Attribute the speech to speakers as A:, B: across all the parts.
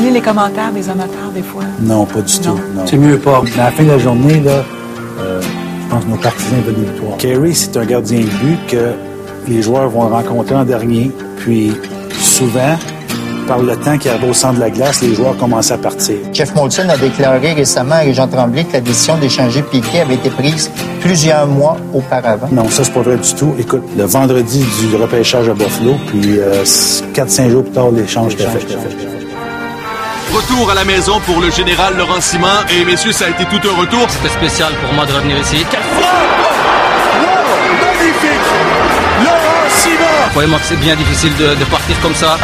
A: Tu lis les commentaires des amateurs des fois?
B: Non, pas du
A: Non.
B: tout.
C: C'est mieux pas. À la fin de la journée, là, euh, je pense que nos partisans veulent des victoires. Kerry, c'est un gardien de but que les joueurs vont rencontrer en dernier. Puis, souvent, par le temps qui arrive au centre de la glace, les joueurs commencent à partir.
D: Jeff Molson a déclaré récemment à Jean Tremblay que la décision d'échanger Piquet avait été prise plusieurs mois auparavant.
C: Non, ça, c'est pas vrai du tout. Écoute, le vendredi du repêchage à Buffalo, puis euh, 4-5 jours plus tard, l'échange était fait.
E: Retour à la maison pour le général Laurent Simon. Et messieurs, ça a été tout un retour.
F: C'était spécial pour moi de revenir ici.
G: Magnifique! Laurent Simon!
F: Croyez-moi que c'est bien difficile de, de partir comme ça.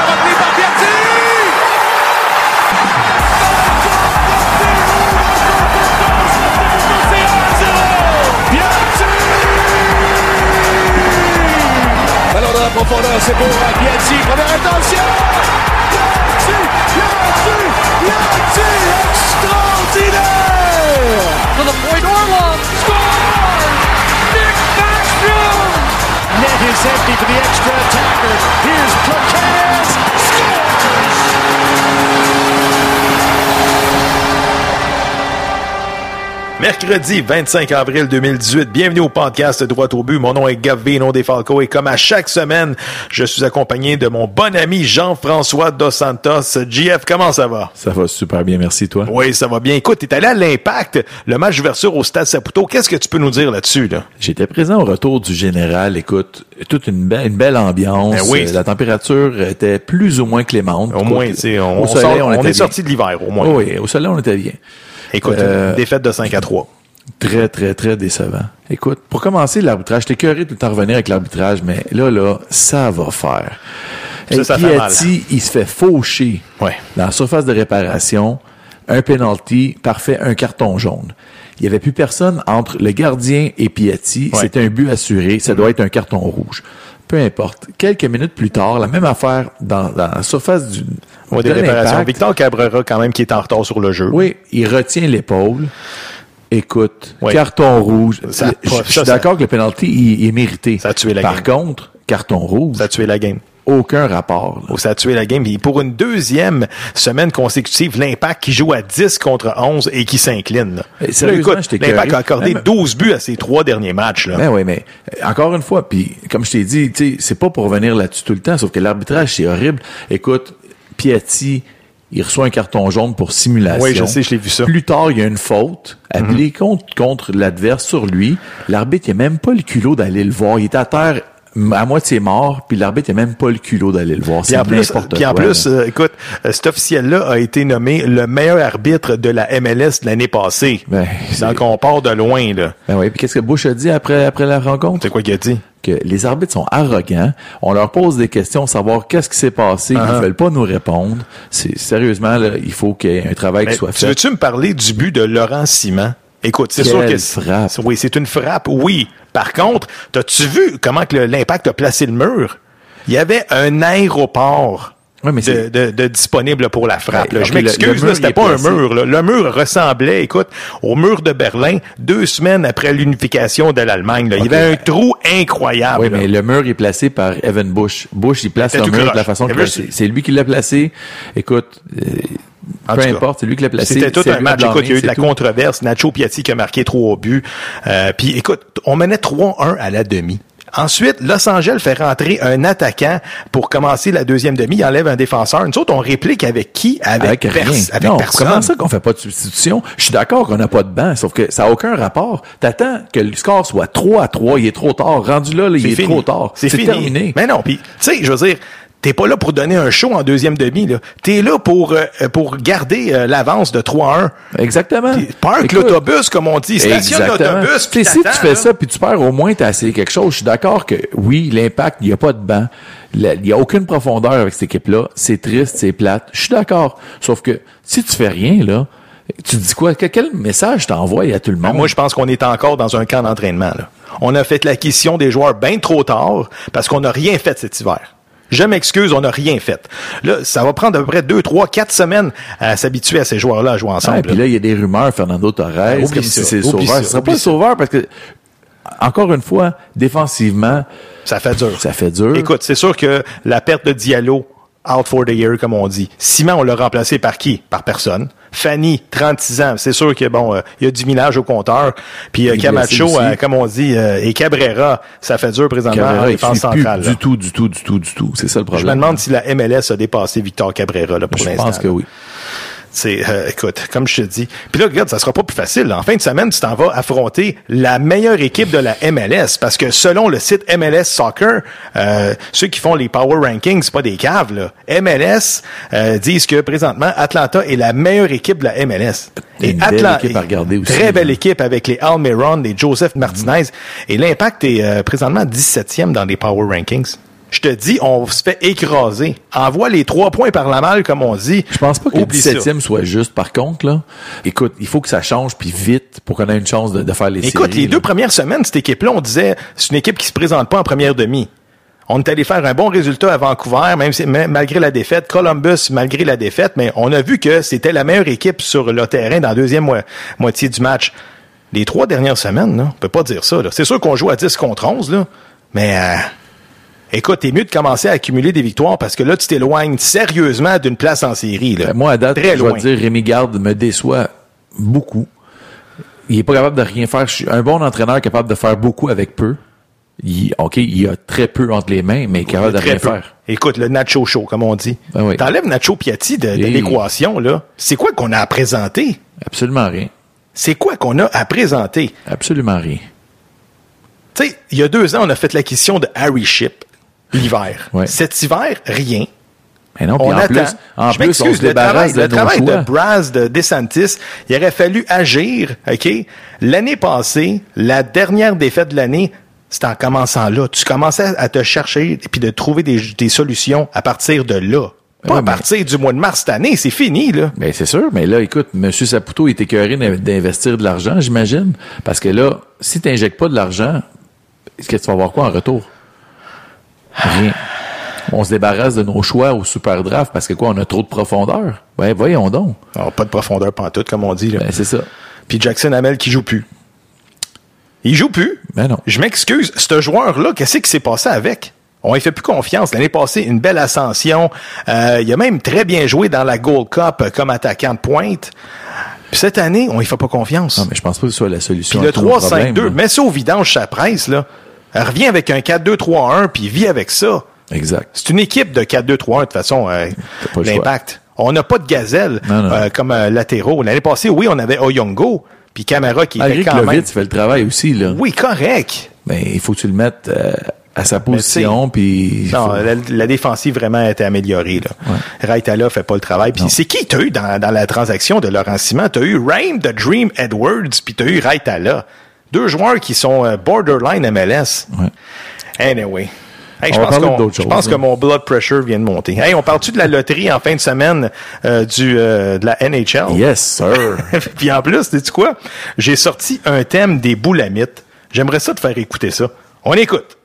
G: Ballon dans la profondeur, c'est pour. Première intention! Is empty for the extra attacker. Here's Plaquez.
H: Mercredi 25 avril 2018, bienvenue au podcast Droit au but. Mon nom est Gavino Defalco et comme à chaque semaine, je suis accompagné de mon bon ami Jean-François Dos Santos. JF, comment ça va?
I: Ça va super bien, merci toi.
H: Oui, ça va bien. Écoute, t'es allé à l'Impact, le match d'ouverture au Stade Saputo. Qu'est-ce que tu peux nous dire là-dessus, là?
I: J'étais présent au retour du général. Écoute, toute une, belle une belle ambiance.
H: Ben oui.
I: La température était plus ou moins clémente.
H: Au moins, tu on, on est sorti de l'hiver, au moins.
I: Oui, au soleil, on était bien.
H: Écoute,
I: Euh,
H: défaite de 5 à 3.
I: Très, très, très décevant. Écoute, pour commencer, l'arbitrage, j'étais curieux tout le temps revenir avec l'arbitrage, mais là, là, ça va faire.
H: Ça,
I: Hey,
H: ça fait mal.
I: Piatti, il se fait faucher
H: Ouais.
I: dans la surface de réparation. Un penalty, parfait, un carton jaune. Il n'y avait plus personne entre le gardien et Piatti.
H: Ouais.
I: C'était un but assuré. Ça doit être un carton rouge. Peu importe. Quelques minutes plus tard, la même affaire dans, dans la surface du
H: Ouais,
I: de
H: réparations.
I: l'Impact.
H: Victor Cabrera, quand même, qui est en retard sur le jeu.
I: Oui, il retient l'épaule. Écoute,
H: Oui.
I: carton rouge.
H: Ça-
I: je suis d'accord que le penalty il, il est mérité.
H: Ça a tué la
I: Par
H: game.
I: contre, carton rouge,
H: Ça a tué la game.
I: Aucun rapport. là.
H: Ça a tué la game. Et pour une deuxième semaine consécutive, l'Impact qui joue à 10 contre 11 et qui s'incline. l'Impact a accordé
I: Même-
H: 12 buts à ses trois derniers matchs. Là.
I: Ben oui, mais euh, encore une fois, puis comme je t'ai dit, c'est pas pour revenir là-dessus tout le temps, sauf que l'arbitrage c'est horrible. Écoute, Piatti, il reçoit un carton jaune pour simulation.
H: Oui, je sais, je l'ai vu ça.
I: Plus tard, il y a une faute appelée contre, contre l'adverse sur lui. L'arbitre, il a même pas le culot d'aller le voir. Il est à terre à moitié mort, puis l'arbitre, il a même pas le culot d'aller le voir.
H: Puis en plus, puis en plus euh, écoute, euh, cet officiel-là a été nommé le meilleur arbitre de la MLS l'année passée.
I: Ben,
H: Donc on part de loin, là.
I: Ben oui, puis qu'est-ce que Bush a dit après, après la rencontre?
H: C'est quoi qu'il a dit?
I: que les arbitres sont arrogants. On leur pose des questions, savoir qu'est-ce qui s'est passé. Ils
H: Uh-huh.
I: ne veulent pas nous répondre. C'est sérieusement là, il faut qu'il y ait un travail
H: Mais
I: qui soit
H: tu
I: fait.
H: veux-tu me parler du but de Laurent Simon? Écoute, c'est sûr que
I: frappe.
H: oui, c'est une frappe, oui. Par contre, t'as-tu vu comment que l'impact a placé le mur? Il y avait un aéroport
I: mais
H: de,
I: c'est-
H: de- de disponible pour la frappe.
I: Ouais,
H: là. Je m'excuse, c'était pas un mur. là. Le mur ressemblait, écoute, au mur de Berlin deux semaines après l'unification de l'Allemagne. là. Il y avait un trou incroyable.
I: Oui,
H: là.
I: mais le mur est placé par Evan Bush. Bush, il place le mur de la façon placé. C'est lui qui l'a placé. Écoute, euh,
H: En
I: peu importe, c'est lui qui l'a placé.
H: C'était tout un match. Écoute, il y a eu de la
I: tout.
H: controverse. Nacho Piatti qui a marqué trois buts. Euh, Puis écoute, on menait 3-1 à la demi. Ensuite, Los Angeles fait rentrer un attaquant pour commencer la deuxième demi. Il enlève un défenseur. Nous autres, on réplique avec qui? Avec,
I: Avec
H: pers-
I: rien.
H: avec
I: non,
H: personne.
I: comment ça qu'on fait pas de substitution? Je suis d'accord qu'on n'a pas de banc, sauf que ça n'a aucun rapport. T'attends que le score soit 3 à 3, il est trop tard. Rendu là, là, il est
H: fini.
I: trop tard.
H: C'est
I: terminé.
H: Mais non, puis tu sais, je veux dire, t'es pas là pour donner un show en deuxième demi. Là. T'es là pour euh, pour garder euh, l'avance de 3-1.
I: Exactement.
H: Puis Park l'autobus, comme on dit. Stationne
I: Exactement.
H: l'autobus.
I: Tu si tu fais
H: là.
I: ça puis tu perds au moins t'as essayé quelque chose, je suis d'accord que oui, l'impact, il n'y a pas de banc. Il n'y a aucune profondeur avec cette équipe-là. C'est triste, c'est plate. Je suis d'accord. Sauf que si tu fais rien, là, tu dis quoi? Que- Quel message t'envoies à tout le monde?
H: Ben, Moi, je pense qu'on est encore dans un camp d'entraînement. là. On a fait l'acquisition des joueurs bien trop tard parce qu'on n'a rien fait cet hiver. Je m'excuse, on n'a rien fait. Là, ça va prendre à peu près deux, trois, quatre semaines à s'habituer à ces joueurs-là à jouer ensemble.
I: Ouais, puis
H: là.
I: il y a des rumeurs, Fernando Torres,
H: oublie
I: comme
H: ça,
I: si c'est le
H: oublie
I: sauveur.
H: ça,
I: Ce sera pas
H: oublie
I: le
H: ça.
I: sauveur parce que, encore une fois, défensivement,
H: Ça fait dur.
I: ça fait dur.
H: Écoute, c'est sûr que la perte de Diallo, out for the year, comme on dit. Simon, on l'a remplacé par qui? Par personne. Fanny, 36 ans. C'est sûr que, bon, euh, il y a du minage au compteur. Puis euh, Camacho, euh, comme on dit, et Cabrera, ça fait dur présentement en
I: Cabrera, il
H: défense
I: plus
H: centrale.
I: du tout, du tout, du tout, du tout. C'est ça le
H: Je
I: problème.
H: me demande si la MLS a dépassé Victor Cabrera là, pour
I: Je
H: l'instant.
I: pense que
H: là. C'est, euh, écoute, comme je te dis. Puis là, regarde, ça sera pas plus facile. En fin de semaine, tu t'en vas affronter la meilleure équipe de la MLS, parce que selon le site MLS Soccer, euh, ceux qui font les power rankings, c'est pas des caves. Là. MLS euh, disent que présentement, Atlanta est la meilleure équipe de la MLS.
I: Une belle équipe à regarder aussi,
H: Très belle
I: là.
H: équipe avec les Almiron, les Joseph Martinez. Et l'Impact est euh, présentement 17e dans les power rankings. Je te dis, on se fait écraser. Envoie les trois points par la malle, comme on dit.
I: Je pense pas que le
H: Oublie ça.
I: 17e soit juste, par contre, là. Écoute, il faut que ça change, puis vite, pour qu'on ait une chance de, de faire les
H: Écoute,
I: séries.
H: les
I: là.
H: deux premières semaines, cette équipe-là, on disait, c'est une équipe qui se présente pas en première demi. On est allé faire un bon résultat à Vancouver, même si, ma- malgré la défaite. Columbus, malgré la défaite, mais on a vu que c'était la meilleure équipe sur le terrain dans la deuxième mo- moitié du match. Les trois dernières semaines, là, on peut pas dire ça. C'est sûr qu'on joue à 10 contre 11, là, mais euh, écoute, t'es mieux de commencer à accumuler des victoires parce que là, tu t'éloignes sérieusement d'une place en série. Là.
I: Ben, Moi, à date,
H: Très
I: je dois
H: loin.
I: dire, Rémi Garde me déçoit beaucoup. Il est pas capable de rien faire. Je suis un bon entraîneur capable de faire beaucoup avec peu. Il, OK, il a très peu entre les mains, mais il est capable de rien
H: peu.
I: faire.
H: Écoute, le Nacho Show, comme on dit.
I: Ben oui.
H: T'enlèves Nacho Piatti de, de
I: Et-
H: l'équation, là. C'est quoi qu'on a à présenter?
I: Absolument rien.
H: C'est quoi qu'on a à présenter?
I: Absolument rien.
H: Tu sais, il y a deux ans, on a fait l'acquisition de Harry Ship, l'hiver.
I: Ouais.
H: Cet hiver, rien.
I: Mais non, puis
H: On
I: en
H: attend.
I: plus, en
H: Je
I: plus, on
H: m'excuse,
I: se
H: le
I: débarrasse
H: travail,
I: de
H: le
I: nos
H: travail
I: choix.
H: de Braz, de DeSantis, il aurait fallu agir, OK? L'année passée, la dernière défaite de l'année, c'était en commençant là. Tu commençais à te chercher et puis de trouver des, des solutions à partir de là. Pas
I: Ouais,
H: à
I: mais-
H: partir du mois de mars cette année, c'est fini, là.
I: Ben, c'est sûr, mais là, écoute, M. Saputo est écœuré d'in- d'investir de l'argent, j'imagine. Parce que là, si tu n'injectes pas de l'argent, est-ce que tu vas avoir quoi en retour? Rien. On se débarrasse de nos choix au super draft parce que quoi, on a trop de profondeur? Ben, voyons donc.
H: Alors, pas de profondeur pantoute, comme on dit.
I: Ben, c'est ça.
H: Puis Jackson Hamel qui joue plus. Il joue plus.
I: Ben non.
H: Je m'excuse. Ce joueur-là, qu'est-ce qui s'est passé avec? On lui fait plus confiance. L'année passée, une belle ascension. Euh, il a même très bien joué dans la Gold Cup comme attaquant de pointe. Puis cette année, on lui fait pas confiance.
I: Non, mais je pense pas que ce soit la solution.
H: Puis le
I: à tous nos problèmes,
H: 3-5-2,
I: là.
H: mets ça au vidange sa presse, là. Elle revient avec un 4-2-3-1, puis vit avec ça.
I: Exact.
H: C'est une équipe de 4-2-3-1, de toute façon, euh, l'impact. On n'a pas de gazelle
I: Non, non.
H: euh, comme euh, latéraux. L'année passée, oui, on avait Oyongo, puis Camara qui
I: Malgré
H: était quand même...
I: fait le travail aussi, là.
H: Oui, correct.
I: Mais il faut que tu le mettes euh, à sa position, puis...
H: Non,
I: faut-
H: la, la défensive vraiment a été améliorée. Là. Raitala fait pas le travail. Puis c'est qui t'as eu dans, dans la transaction de Laurent Simon? T'as eu Raim de Dream Edwards, puis t'as eu Raitala. Deux joueurs qui sont euh, borderline MLS.
I: Ouais.
H: Anyway. Hey, je pense, je pense que
I: hein.
H: mon blood pressure vient de monter. Hey, on parle-tu de la loterie en fin de semaine euh, du, euh, de la NHL?
I: Yes, sir.
H: Puis en plus, sais-tu quoi? J'ai sorti un thème des boulamites. J'aimerais ça te faire écouter ça. On écoute.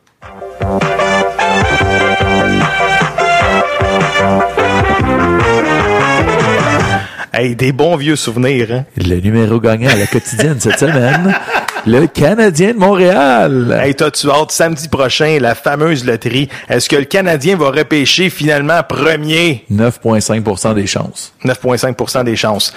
H: Hey, des bons vieux souvenirs, hein?
I: le numéro gagnant à la quotidienne cette semaine, le Canadien de Montréal.
H: Hey, t'as-tu hâte samedi prochain, la fameuse loterie? Est-ce que le Canadien va repêcher finalement premier?
I: 9,5% des chances.
H: 9,5% des chances.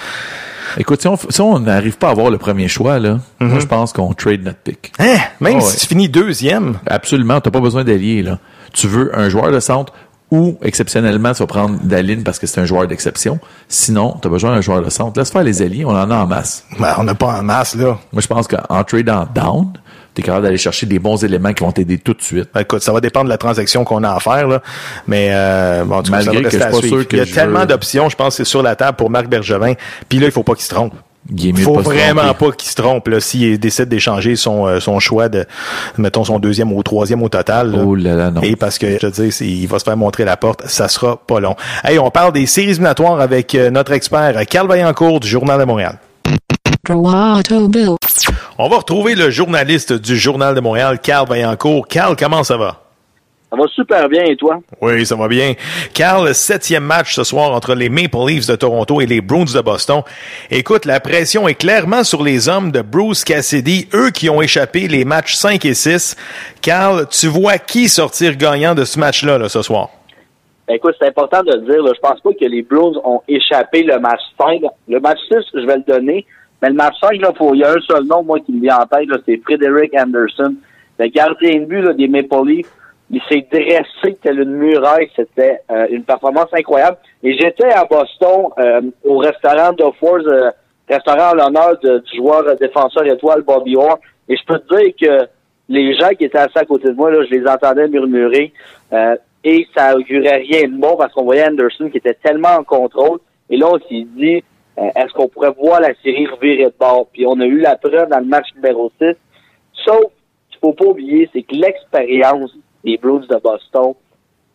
I: Écoute, si on si on n'arrive pas à avoir le premier choix, là, moi, je pense qu'on trade notre pick.
H: Hein? Même
I: Oh,
H: si
I: ouais.
H: tu finis deuxième?
I: Absolument, t'as pas besoin d'allier, là. Tu veux un joueur de centre ou, exceptionnellement, tu vas prendre Daline parce que c'est un joueur d'exception. Sinon, t'as besoin d'un joueur de centre. Laisse faire les alliés, on en a en masse.
H: Ben, on n'a pas en masse, là.
I: Moi, je pense qu'en tradant down, tu es capable d'aller chercher des bons éléments qui vont t'aider tout de suite.
H: Ben, écoute, ça va dépendre de la transaction qu'on a à faire, là. mais euh, bon, tu
I: Malgré que je suis pas sûr que
H: Il y a tellement
I: veux-
H: d'options, je pense, que c'est sur la table pour Marc Bergevin. Puis là, il faut pas qu'il se trompe.
I: Il
H: faut vraiment
I: tromper.
H: pas qu'il se trompe là s'il décide d'échanger son euh, son choix de mettons son deuxième ou troisième au total. là.
I: Oh là là, non.
H: Et parce que je te dis, il va se faire montrer la porte, ça sera pas long. Hey, on parle des séries éliminatoires avec euh, notre expert Carl Vaillancourt du Journal de Montréal. On va retrouver le journaliste du Journal de Montréal, Carl Vaillancourt. Carl, comment ça va?
B: Ça va super bien, et toi?
H: Oui, ça va bien. Carl, septième match ce soir entre les Maple Leafs de Toronto et les Bruins de Boston. Écoute, la pression est clairement sur les hommes de Bruce Cassidy, eux qui ont échappé les matchs 5 et 6. Carl, tu vois qui sortir gagnant de ce match-là là, ce soir?
B: Ben, écoute, c'est important de le dire. Là. Je pense pas que les Bruins ont échappé le match 5. Le match 6, je vais le donner. Mais le match 5, là, faut, il y a un seul nom, moi, qui me vient en tête, c'est Frédéric Anderson. Le gardien de but là, des Maple Leafs. Il s'est dressé tel une muraille. C'était euh, une performance incroyable. Et j'étais à Boston, euh, au restaurant de Force, euh, restaurant en l'honneur du joueur défenseur étoile Bobby Orr. Et je peux te dire que les gens qui étaient assis à côté de moi, là, je les entendais murmurer. Euh, et ça augurait rien de bon parce qu'on voyait Anderson qui était tellement en contrôle. Et là, on s'est dit, euh, est-ce qu'on pourrait voir la série revirer de bord? Puis on a eu la preuve dans le match numéro 6. Sauf qu'il faut pas oublier, c'est que l'expérience des Blues de Boston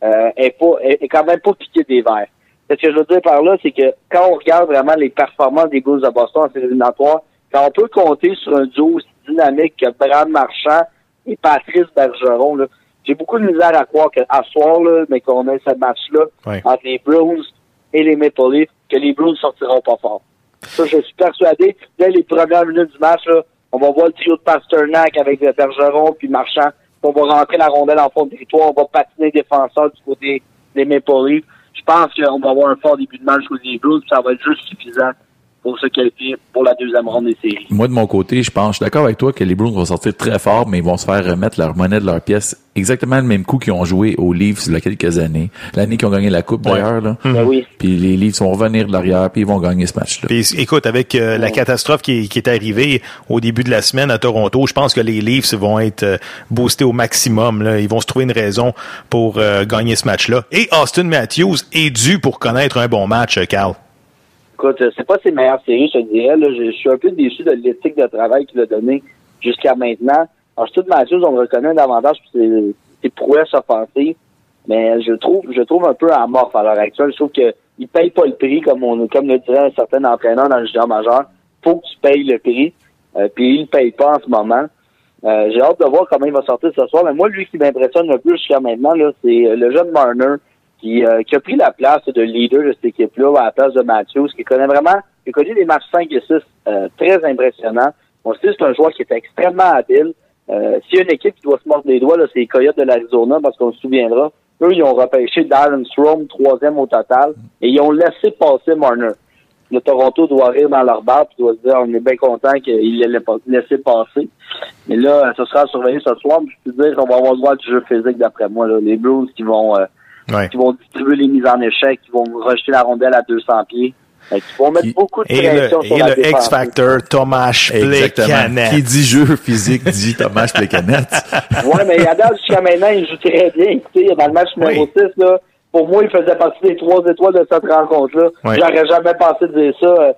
B: euh, est, pas, est, est quand même pas piquée des verres. Ce que je veux dire par là, c'est que quand on regarde vraiment les performances des Blues de Boston en série éliminatoire, quand on peut compter sur un duo aussi dynamique que Brad Marchand et Patrice Bergeron, là, j'ai beaucoup de misère à croire qu'à soir, là, mais qu'on ait ce match-là
H: Ouais.
B: entre les Bruins et les Maple Leafs, que les Bruins sortiront pas fort. Ça, je suis persuadé. Dès les premières minutes du match, là, on va voir le trio de Pasternak avec Bergeron puis Marchand. On va rentrer la rondelle en fond de territoire. On va patiner défenseur du côté des Maple Leafs. Je pense qu'on va avoir un fort début de match côté des Blues. puis Ça va être juste suffisant pour se qualifier pour la deuxième ronde des séries.
I: Moi, de mon côté, je pense, je suis d'accord avec toi que les Bruins vont sortir très fort, mais ils vont se faire remettre leur monnaie de leur pièce exactement le même coup qu'ils ont joué aux Leafs il y a quelques années. L'année qu'ils ont gagné la Coupe, d'ailleurs, là.
B: Ben oui.
I: Puis les Leafs vont revenir de l'arrière, puis ils vont gagner ce match-là.
H: Puis écoute, avec euh, la catastrophe qui, est- qui est arrivée au début de la semaine à Toronto, je pense que les Leafs vont être euh, boostés au maximum. Là. Ils vont se trouver une raison pour euh, gagner ce match-là. Et Austin Matthews est dû pour connaître un bon match, euh, Carl.
B: Écoute, euh, c'est pas ses meilleures séries, je dirais. Là. Je, suis un peu déçu de l'éthique de travail qu'il a donné jusqu'à maintenant. Alors, Steve Matthews, on le reconnaît davantage pour ses, ses prouesses offensives, mais je trouve, je trouve un peu amorphe à l'heure actuelle. Je trouve qu'il paye pas le prix, comme on comme le dirait un certain entraîneur dans le junior majeur. faut que tu payes le prix, euh, puis il ne paye pas en ce moment. Euh, J'ai hâte de voir comment il va sortir ce soir. Mais moi, lui qui m'impressionne le plus jusqu'à maintenant, c'est euh, le jeune Marner qui, euh, qui a pris la place de leader de cette équipe-là à la place de Matthews, qui connaît vraiment, qui a connu des matchs 5 et 6 euh, très impressionnants. On sait que c'est un joueur qui est extrêmement habile. Euh, S'il y a une équipe qui doit se mordre les doigts, c'est les Coyotes de l'Arizona, parce qu'on se souviendra. Eux, ils ont repêché Darren Strom, troisième au total, et ils ont laissé passer Marner. Le Toronto doit rire dans leur puis doit se dire on est bien content qu'il l'ait pas- laissé passer. Mais là, ce sera à surveiller ce soir. Je peux dire qu'on va avoir le droit du jeu physique d'après moi. Là. Les Blues qui vont euh,
H: Ouais.
B: qui vont distribuer les mises en échec, qui vont rejeter la rondelle à 200 pieds, qui vont mettre beaucoup de
H: Et
B: pression
H: le,
B: sur
H: et
B: la
H: le
B: défense.
H: X-Factor, Thomas. Plekanec.
I: Qui dit jeu physique dit Thomas Plekanec.
B: Ouais, mais Adam, jusqu'à maintenant, il joue très bien. Écoutez, dans le match numéro 6, là, pour moi, il faisait partie des trois étoiles de cette rencontre-là. J'aurais jamais pensé dire ça. euh,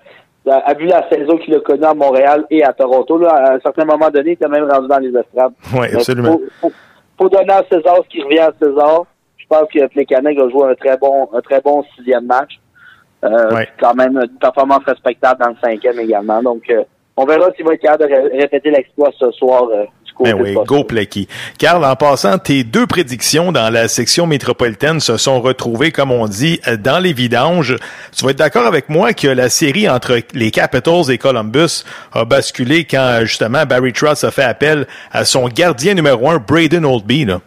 B: à vu la saison qu'il a connue à Montréal et à Toronto, là, à un certain moment donné, il était même rendu dans les estrades.
H: Oui, absolument.
B: Faut, faut, faut donner à César ce qui revient à César. Je pense que Plekanec a joué un très bon, un très bon sixième match. Euh,
H: Ouais.
B: Quand même une performance respectable dans le cinquième également. Donc, euh, on verra s'il va être capable de ré- répéter l'exploit ce soir euh, du côté
H: Ben oui, go Plecky. Carl, en passant, tes deux prédictions dans la section métropolitaine se sont retrouvées, comme on dit, euh, dans les vidanges. Tu vas être d'accord avec moi que la série entre les Capitals et Columbus a basculé quand, justement, Barry Trotz a fait appel à son gardien numéro un, Braden Oldby, là?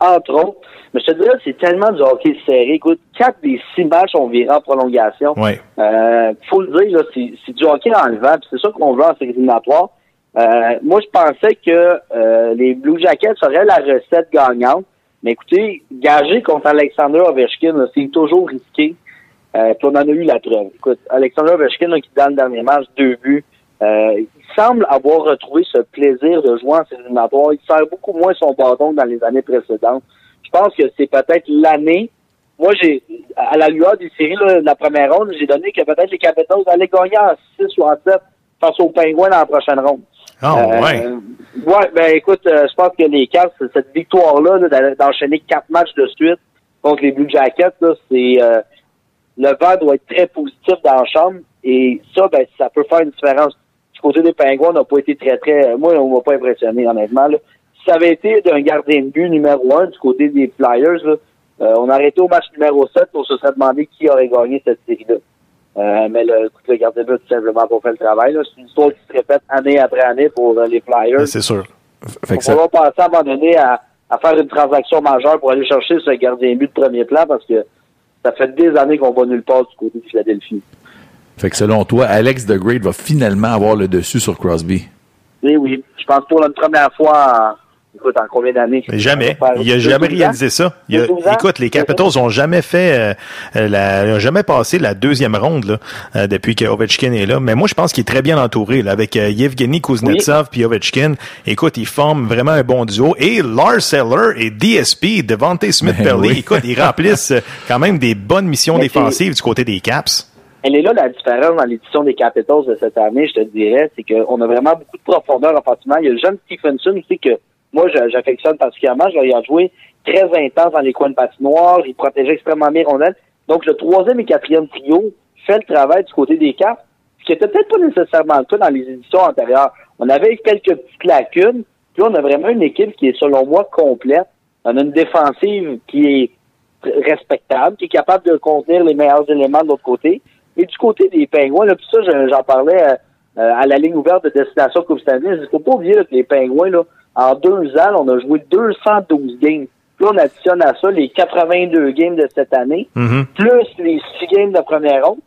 B: entre autres. Mais je te dirais, c'est tellement du hockey serré. Écoute, quatre des six matchs ont viré en prolongation.
H: Ouais.
B: Euh, faut le dire, là, c'est, du hockey enlevant, puis c'est ça qu'on veut en série éliminatoire. Euh, moi, je pensais que euh, les Blue Jackets auraient la recette gagnante. Mais écoutez, gager contre Alexander Ovechkin, c'est toujours risqué. Euh, puis on en a eu la preuve. Écoute, Alexander Ovechkin, là, qui dans le dernier match, deux buts, Euh, il semble avoir retrouvé ce plaisir de jouer en séries éliminatoires. Il sert beaucoup moins son bâton que dans les années précédentes. Je pense que c'est peut-être l'année. Moi, j'ai à la lueur des séries là, de la première ronde, j'ai donné que peut-être les Capitals allaient gagner en 6 ou en 7 face aux Pingouins dans la prochaine ronde.
H: Ah,
B: Euh,
H: ouais.
B: Ouais, ben écoute, euh, je pense que les Caps, cette victoire-là, là, d'enchaîner quatre matchs de suite contre les Blue Jackets, là, c'est euh, le vent doit être très positif dans la chambre et ça, ben, ça peut faire une différence. Du côté des Pingouins, on n'a pas été très, très. Moi, on m'a pas impressionné, honnêtement. Là. Ça avait été d'un gardien de but numéro un du côté des Flyers, là, euh, on aurait été au match numéro 7, on se serait demandé qui aurait gagné cette série-là. Euh, mais le, écoute, le gardien de but, tout simplement pas fait le travail. C'est une histoire qui se répète année après année pour euh, les Flyers.
H: C'est sûr.
I: Fait
B: On
I: que ça,
B: va penser à un moment donné à, à faire une transaction majeure pour aller chercher ce gardien de but de premier plan parce que ça fait des années qu'on va nulle part du côté de Philadelphie.
I: fait que selon toi, Alex the Great va finalement avoir le dessus sur Crosby?
B: Oui, oui. Je pense pour la première fois en, écoute, en combien d'années?
H: Mais jamais. Il a
B: deux,
H: jamais réalisé ça. Il a- écoute, les Capitals ont jamais fait, euh, euh, la, ont jamais passé la deuxième ronde là, euh, depuis que Ovechkin est là. Mais moi, je pense qu'il est très bien entouré là, avec euh, Yevgeny Kuznetsov puis Ovechkin. Écoute, ils forment vraiment un bon duo. Et Lars Eller et DSP, Devante Smith-Pelly,
I: Ben oui.
H: écoute, ils remplissent euh, quand même des bonnes missions
B: Mais
H: défensives du côté des Caps.
B: Elle est là la différence dans l'édition des Capitals de cette année, je te dirais, c'est qu'on a vraiment beaucoup de profondeur offensivement. Il y a le jeune Stephenson aussi que moi j'a- j'affectionne particulièrement. Je l'ai joué très intense dans les coins de patinoire, il protégeait extrêmement bien rondelle. Donc le troisième et quatrième trio fait le travail du côté des Caps, ce qui était peut-être pas nécessairement le cas dans les éditions antérieures. On avait quelques petites lacunes, puis on a vraiment une équipe qui est selon moi complète. On a une défensive qui est respectable, qui est capable de contenir les meilleurs éléments de l'autre côté. Et du côté des Pingouins, là, puis ça, je- j'en parlais euh, euh, à la ligne ouverte de Destination Coupe Stanley. Il faut pas oublier que les Pingouins, là, en deux ans, on a joué 212 games. Puis là, on additionne à ça les 82 games de cette année,
H: Mhm.
B: plus les 6 games de première ronde.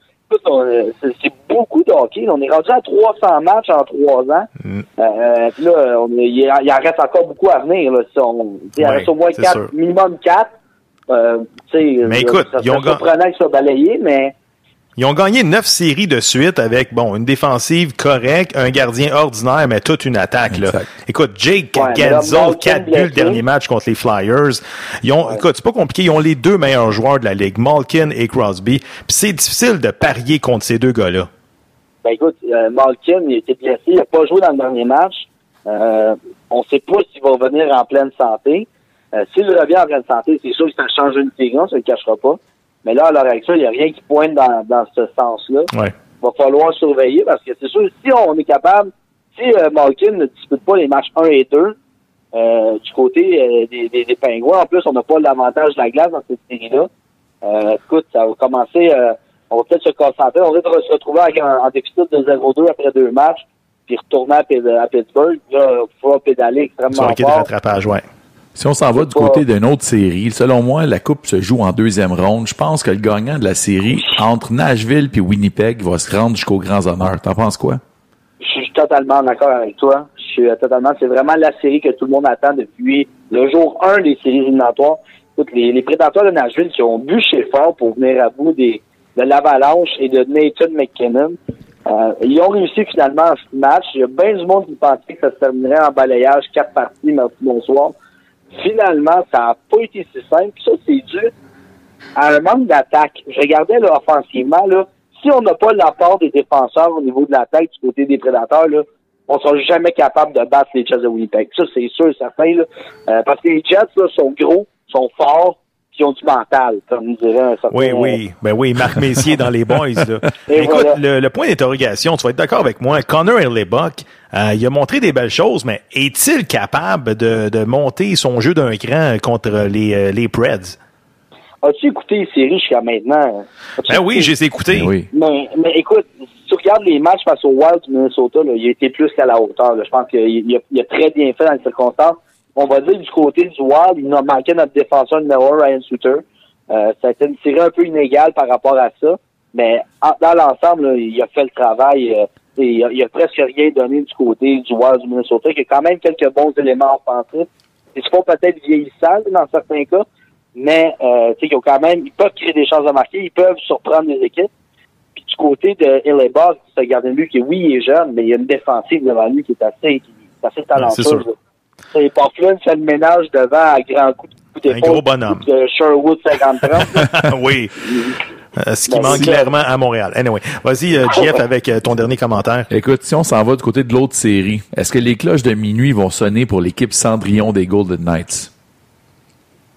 B: Euh, C'est beaucoup de hockey. On est rendu à 300 matchs en trois ans.
H: Mm.
B: Euh, là, on, il, en- reste encore beaucoup à venir. Là, si on, il en reste au moins
H: c'est
B: quatre,
H: sûr.
B: minimum 4. Euh, tu sais,
H: Mais
B: ça-
H: écoute,
B: ça
H: ils ont
B: serait
H: ga-
B: surprenant que ça balayé, mais
H: Ils ont gagné neuf séries de suite avec, bon, une défensive correcte, un gardien ordinaire, mais toute une attaque, là.
I: Exact.
H: Écoute, Jake
B: Ouais, mais là,
H: Gensel,
B: Malkin
H: 4 buts le dernier match contre les Flyers. Ils ont, écoute, c'est pas compliqué, ils ont les deux meilleurs joueurs de la ligue, Malkin et Crosby. Puis c'est difficile de parier contre ces deux gars-là.
B: Ben écoute, euh, Malkin, il a été blessé, il n'a pas joué dans le dernier match. Euh, on ne sait pas s'il va revenir en pleine santé. Euh, s'il revient en pleine santé, c'est sûr que ça change une série, on se le cachera pas. Mais là, à l'heure actuelle, il n'y a rien qui pointe dans, dans ce sens-là.
H: Ouais.
B: Il va falloir surveiller parce que c'est sûr, si on est capable, si euh, Malkin ne dispute pas les matchs 1 et 2, euh, du côté euh, des, des, des Pingouins, en plus, on n'a pas l'avantage de la glace dans cette série-là. Euh, écoute, ça va commencer, euh, on va peut-être se concentrer, on va peut-être se retrouver avec un, en déficit de 0-2 après deux matchs, puis retourner à, Pit- à Pittsburgh. Là, il faudra pédaler
H: Sur
B: extrêmement
H: quai de
B: fort.
H: rattrapage, ouais.
I: Si on s'en va du côté d'une autre série, selon moi, la Coupe se joue en deuxième ronde. Je pense que le gagnant de la série entre Nashville et Winnipeg va se rendre jusqu'aux grands honneurs. T'en penses quoi?
B: Je suis totalement d'accord avec toi. Je suis totalement. C'est vraiment la série que tout le monde attend depuis le jour 1 des séries éliminatoires. Écoute, les, les prédateurs de Nashville qui ont bûché fort pour venir à bout des, de l'Avalanche et de Nathan McKinnon. Euh, ils ont réussi finalement ce match. Il y a bien du monde qui pensait que ça se terminerait en balayage, quatre parties, merci, bonsoir. Finalement, ça n'a pas été si simple. Ça, c'est dû à un manque d'attaque. Je regardais là, offensivement, là, si on n'a pas l'apport des défenseurs au niveau de l'attaque du côté des prédateurs, là, on sera jamais capable de battre les Jets de Winnipeg. Ça, c'est sûr et certain. Là, Euh, parce que les Jets là, sont gros, sont forts, ont du mental, comme dirait un certain...
H: Oui, oui. Ben oui, Marc Messier dans les boys, là. Écoute,
B: voilà.
H: le, le point d'interrogation, tu vas être d'accord avec moi, Connor Hellebuck, euh, il a montré des belles choses, mais est-il capable de, de monter son jeu d'un cran contre les, euh, les Preds?
B: As-tu écouté les séries jusqu'à maintenant?
H: Ben oui, j'ai écouté.
I: Ben oui.
B: Mais, mais écoute, si tu regardes les matchs face au Wild du Minnesota, là, il a été plus qu'à la hauteur. là. Je pense qu'il il a, il a très bien fait dans les circonstances. On va dire du côté du Wild, il nous a manqué notre défenseur numéro 1, Ryan Suter. Euh, ça a été une série un peu inégale par rapport à ça. Mais en- dans l'ensemble, il a fait le travail. euh, et il, a, il a presque rien donné du côté du Wild du Minnesota, qui a quand même quelques bons éléments offensifs. Ils se font peut-être vieillissants dans certains cas, mais euh, tu sais, ils ont quand même, ils peuvent créer des chances de marquer, ils peuvent surprendre les équipes. Puis du côté de Boss, c'est un gardien de but qui, oui, il est jeune, mais il y a une défensive devant lui qui est assez, qui est assez talentueuse. C'est pas Flynn fait le ménage devant à grand coup de coup d'épaule.
H: Un gros bonhomme.
B: De Sherwood 50-30.
H: oui. Euh, ce qui manque clairement à Montréal. Anyway, vas-y, euh, Jeff, avec euh, ton dernier commentaire.
I: Écoute, si on s'en va du côté de l'autre série, est-ce que les cloches de minuit vont sonner pour l'équipe Cendrillon des Golden Knights?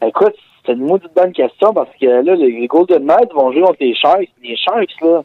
B: Écoute, c'est une maudite bonne question parce que là, les Golden Knights vont jouer contre les Sharks. Les Sharks, là,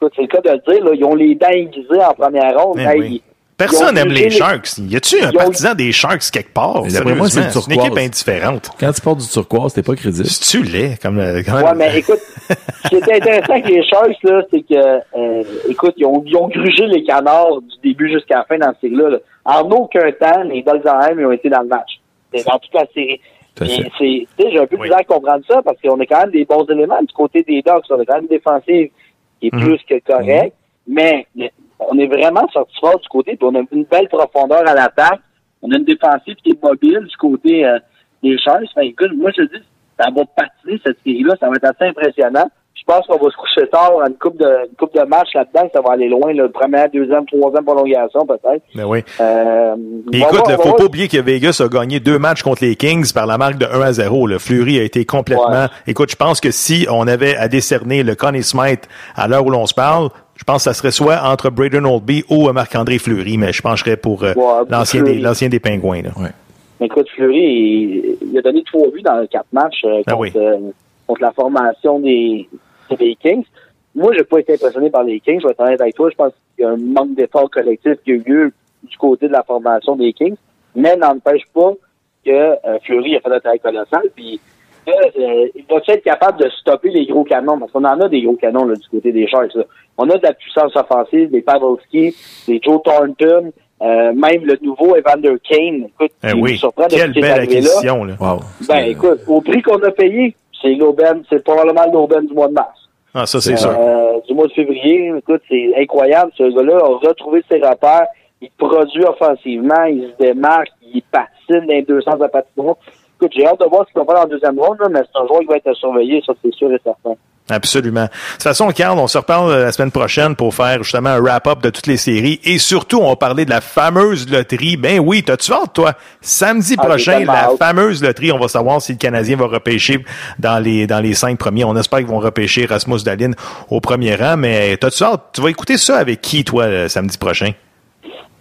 B: écoute, c'est le cas de le dire, là, ils ont les dents aiguisées en première ronde.
H: Eh
B: Hey,
H: oui. Personne n'aime les Sharks. Y a-tu un partisan des Sharks quelque part?
I: D'après moi, c'est
H: une équipe indifférente.
I: Quand tu portes du turquoise, t'es pas crédible.
H: C'est-tu laid? Comme, comme-
B: Ouais, mais écoute, ce qui était intéressant avec les Sharks, là, c'est que, euh, écoute, ils ont, ils ont grugé les canards du début jusqu'à la fin dans cette série-là. là. En aucun temps, les Dogs ils ont été dans le match. Dans toute la série. C'est, tu sais, j'ai un peu de misère à comprendre ça parce qu'on a quand même des bons éléments du côté des Dogs. On a quand même une défensive qui est
H: Mhm.
B: plus que correcte, mais on est vraiment sorti fort du côté, puis on a une belle profondeur à l'attaque. On a une défensive qui est mobile du côté euh, des Sharks. Fait, écoute, moi, je dis, ça va patiner cette série-là. Ça va être assez impressionnant. Je pense qu'on va se coucher tard à une coupe de, une coupe de match là-dedans. Ça va aller loin, le première, deuxième, troisième prolongation, peut-être.
H: Ben oui.
B: Euh,
H: Et écoute, il
B: va
H: faut pas oublier que Vegas a gagné deux matchs contre les Kings par la marque de 1 à 0. Le Fleury a été complètement... Écoute, je pense que si on avait à décerner le Connie Smythe à l'heure où l'on se parle, je pense que ça serait soit entre Braden Oldby ou euh, Marc-André Fleury, mais je pencherais pour euh,
B: Ouais,
H: l'ancien des,
B: Fleury.
H: l'ancien des Pingouins. Là.
B: Écoute, Fleury, il, il a donné trois buts dans quatre matchs euh,
H: Ah
B: contre,
H: oui.
B: euh, contre la formation des, des Kings. Moi, j'ai pas été impressionné par les Kings. Je vais être honnête avec toi. Je pense qu'il y a un manque d'effort collectif qui a eu lieu du côté de la formation des Kings. Mais n'empêche pas que euh, Fleury a fait un travail colossal. Puis, euh, euh, il va être capable de stopper les gros canons? Parce qu'on en a des gros canons là, du côté des Sharks. là. On a de la puissance offensive, des Pavelski, des Joe Thornton, euh, même le nouveau Evander Kane. Écoute,
H: Eh oui,
B: surprend de
H: quelle
B: ce qui est
H: belle
B: arrivé là.
H: acquisition. Là.
I: Wow.
B: Ben, écoute, au prix qu'on a payé, c'est l'aubaine, c'est probablement l'aubaine du mois de mars.
H: Ah, ça, c'est sûr.
B: Euh, du mois de février, écoute, c'est incroyable. Ce gars-là a retrouvé ses repères. Il produit offensivement, il se démarque, il patine dans les deux sens de la patinoire. Écoute, j'ai hâte de voir ce qu'il va faire en deuxième ronde, là, mais c'est un joueur qui va être surveillé, ça c'est sûr et certain.
H: Absolument. De toute façon, Carl, on se reparle euh, la semaine prochaine pour faire justement un wrap-up de toutes les séries. Et surtout, on va parler de la fameuse loterie. Ben oui, t'as-tu hâte, toi? Samedi
B: Ah,
H: prochain, la fameuse loterie, on va savoir si le Canadien va repêcher dans les dans les cinq premiers. On espère qu'ils vont repêcher Rasmus Dalin au premier rang. Mais t'as-tu hâte? Tu vas écouter ça avec qui, toi, le samedi prochain?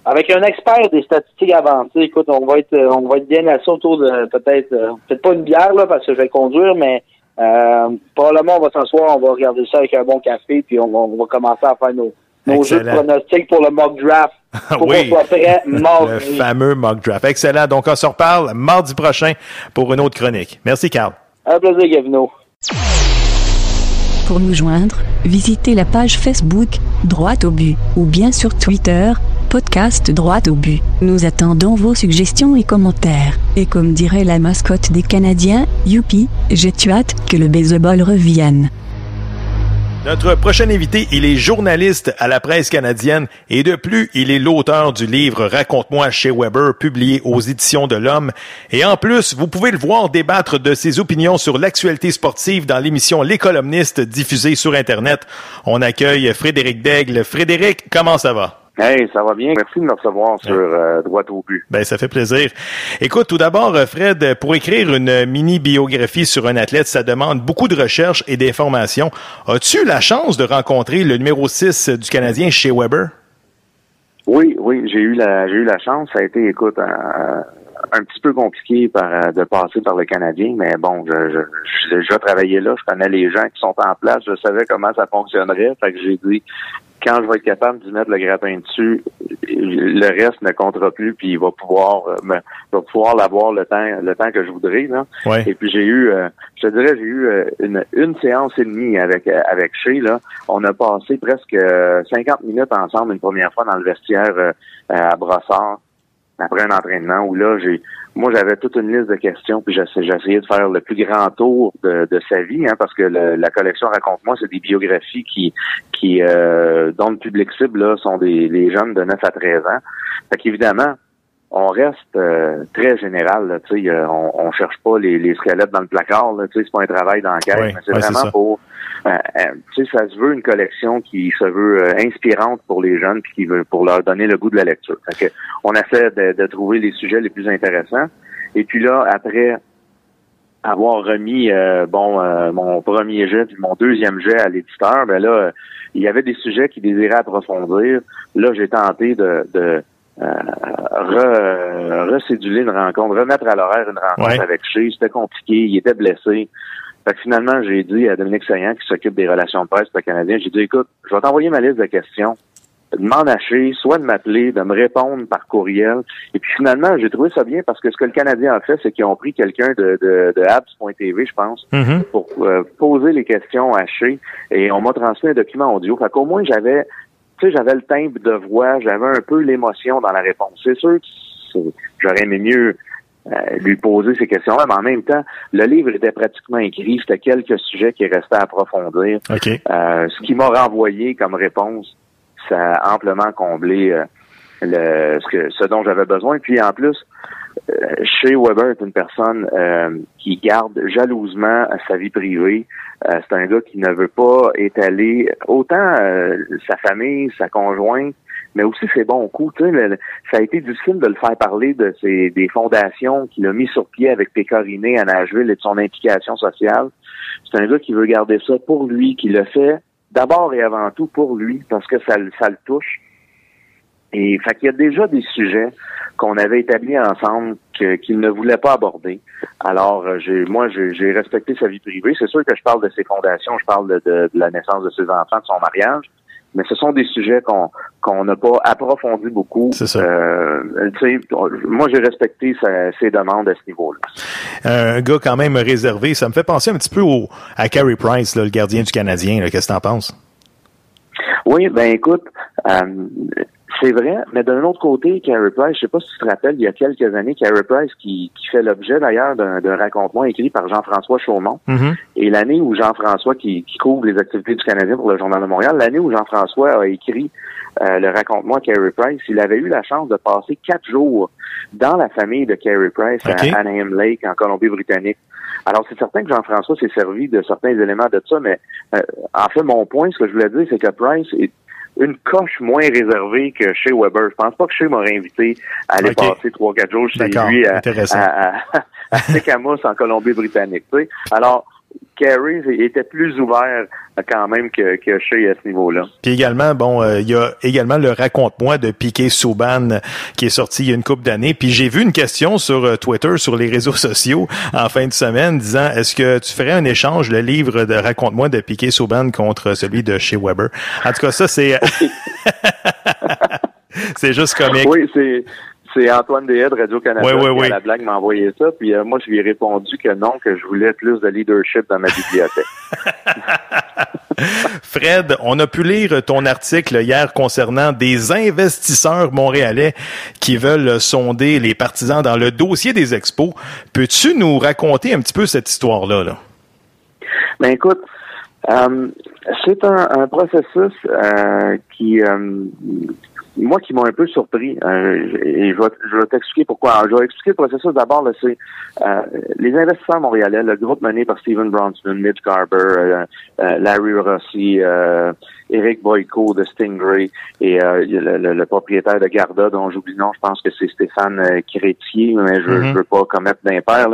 B: Avec un expert des statistiques avancées, écoute, on va être euh, on va être bien assis autour de peut-être euh, peut-être pas une bière là parce que je vais conduire, mais euh, probablement on va s'asseoir, on va regarder ça avec un bon café, puis on va, on va commencer à faire nos, nos jeux de pronostics pour le mock draft. Pour
H: oui,
B: soit prêt
H: le fameux mock draft. Excellent. Donc, on se reparle mardi prochain pour une autre chronique. Merci, Carl.
B: Un plaisir, Gavino.
J: Pour nous joindre, visitez la page Facebook Droite au but ou bien sur Twitter podcast Droite au but. Nous attendons vos suggestions et commentaires. Et comme dirait la mascotte des Canadiens, youpi, j'ai hâte que le baseball revienne.
H: Notre prochain invité, il est journaliste à la presse canadienne et de plus, il est l'auteur du livre Raconte-moi chez Weber, publié aux éditions de l'Homme. Et en plus, vous pouvez le voir débattre de ses opinions sur l'actualité sportive dans l'émission Les columnistes diffusée sur Internet. On accueille Frédéric Daigle. Frédéric, comment ça va?
K: Hey, ça va bien. Merci de me recevoir sur euh, Droit au but.
H: Ben, ça fait plaisir. Écoute, tout d'abord, euh, Fred, pour écrire une mini-biographie sur un athlète, ça demande beaucoup de recherche et d'informations. As-tu eu la chance de rencontrer le numéro 6 du Canadien chez Weber?
K: Oui, oui, j'ai eu la j'ai eu la chance. Ça a été, écoute, un, un petit peu compliqué par, euh, de passer par le Canadien, mais bon, je, je, je, déjà travaillé là, je connais les gens qui sont en place, je savais comment ça fonctionnerait, fait que j'ai dit quand je vais être capable d'y mettre le grappin dessus, le reste ne comptera plus, puis il va pouvoir euh, me, va pouvoir l'avoir le temps le temps que je voudrais. Là.
H: Ouais.
K: Et puis j'ai eu, euh, je te dirais, j'ai eu euh, une, une séance et demie avec avec Shea. Là. On a passé presque euh, 50 minutes ensemble une première fois dans le vestiaire euh, à Brossard après un entraînement où là j'ai moi j'avais toute une liste de questions puis j'essa- j'essayais de faire le plus grand tour de, de sa vie hein, parce que le- la collection raconte-moi c'est des biographies qui qui euh, dont le public cible là sont des jeunes de 9 à 13 ans. Fait qu'évidemment on reste euh, très général. Là, sais, euh, on, on cherche pas les, les squelettes dans le placard. C'est pas un travail d'enquête,
H: Oui,
K: mais c'est
H: oui,
K: vraiment
H: ça.
K: pour. euh, euh, tu sais, ça se veut une collection qui se veut euh, inspirante pour les jeunes, puis qui veut pour leur donner le goût de la lecture. Fait que on essaie de, de trouver les sujets les plus intéressants. Et puis là, après avoir remis euh, bon euh, mon premier jet puis mon deuxième jet à l'éditeur, ben là, il y avait des sujets qui désiraient approfondir. Là, j'ai tenté de, de re- recéduler une rencontre, remettre à l'horaire une rencontre
H: Ouais.
K: avec Shea. C'était compliqué, il était blessé. Fait que finalement, j'ai dit à Dominique Saillant, qui s'occupe des relations de presse pour le Canadien, j'ai dit, écoute, je vais t'envoyer ma liste de questions. Demande à Shea, soit de m'appeler, de me répondre par courriel. Et puis finalement, j'ai trouvé ça bien parce que ce que le Canadien a fait, c'est qu'ils ont pris quelqu'un de, de, de je pense,
H: Mhm.
K: pour euh, poser les questions à Shea. Et on m'a transmis un document audio. Fait qu'au moins, j'avais, tu sais, j'avais le timbre de voix, j'avais un peu l'émotion dans la réponse. C'est sûr que j'aurais aimé mieux euh, lui poser ces questions-là, mais en même temps, le livre était pratiquement écrit. C'était quelques sujets qui restaient à approfondir.
H: OK.
K: Euh, ce qui m'a renvoyé comme réponse, ça a amplement comblé euh, le, ce, que, ce dont j'avais besoin. Puis en plus, chez Weber est une personne euh, qui garde jalousement sa vie privée. Euh, c'est un gars qui ne veut pas étaler autant euh, sa famille, sa conjointe, mais aussi ses bons coups. Tu sais, ça a été difficile de le faire parler de ses, des fondations qu'il a mis sur pied avec Pécoriné à Nashville et de son implication sociale. C'est un gars qui veut garder ça pour lui, qui le fait d'abord et avant tout pour lui, parce que ça, ça le touche. Et fait qu'il y a déjà des sujets qu'on avait établis ensemble qu'il ne voulait pas aborder. Alors, euh, j'ai, moi, j'ai, j'ai respecté sa vie privée. C'est sûr que je parle de ses fondations, je parle de, de- de la naissance de ses enfants, de son mariage, mais ce sont des sujets qu'on qu'on n'a pas approfondi beaucoup.
H: C'est ça.
K: Euh, moi, j'ai respecté sa- ses demandes à ce niveau-là.
H: Un gars quand même réservé. Ça me fait penser un petit peu au, à Carey Price, là, le gardien du Canadien. là. Qu'est-ce que t'en penses?
K: Oui, ben écoute, euh, c'est vrai, mais d'un autre côté, Carey Price, je sais pas si tu te rappelles, il y a quelques années, Carey Price qui, qui fait l'objet d'ailleurs d'un racontement écrit par Jean-François Chaumont.
H: Mhm.
K: Et l'année où Jean-François, qui, qui couvre les activités du Canadien pour le Journal de Montréal, l'année où Jean-François a écrit euh, le racontement à Carey Price, il avait eu la chance de passer quatre jours dans la famille de Carey Price à Anaheim Lake, en Colombie-Britannique. Alors, c'est certain que Jean-François s'est servi de certains éléments de ça, mais euh, en fait, mon point, ce que je voulais dire, c'est que Price est une coche moins réservée que chez Weber. Je pense pas que chez m'aurait invité à aller passer trois, quatre jours chez lui à, à, à, en Colombie-Britannique. Alors, Carey était plus ouvert euh, quand même que, que chez à ce niveau-là.
H: Puis également, bon, euh, il y a également le raconte-moi de Piquet Souban euh, qui est sorti il y a une couple d'années. Puis j'ai vu une question sur euh, Twitter, sur les réseaux sociaux en fin de semaine, disant est-ce que tu ferais un échange le livre de raconte-moi de Piquet Souban contre celui de chez Weber? En tout cas, ça c'est c'est juste comique.
K: Oui, c'est c'est Antoine Dehaye de Radio-Canada
H: Oui, oui,
K: qui,
H: oui.
K: à la blague, m'a envoyé ça. Puis euh, moi, je lui ai répondu que non, que je voulais plus de leadership dans ma bibliothèque.
H: Fred, on a pu lire ton article hier concernant des investisseurs montréalais qui veulent sonder les partisans dans le dossier des expos. Peux-tu nous raconter un petit peu cette histoire-là? Là?
K: Ben écoute, euh, c'est un, un processus euh, qui, euh, moi, qui m'a un peu surpris. Euh, et je vais, je vais t'expliquer pourquoi. Alors, je vais expliquer le processus d'abord. C'est euh, les investisseurs montréalais, le groupe mené par Steven Bronson, Mitch Garber, euh, euh, Larry Rossi, euh, Eric Boyko de Stingray et euh, le, le- le propriétaire de Garda, dont j'oublie le nom, je pense que c'est Stéphane Crétier, mais je,
H: Mhm.
K: je veux pas commettre d'impair.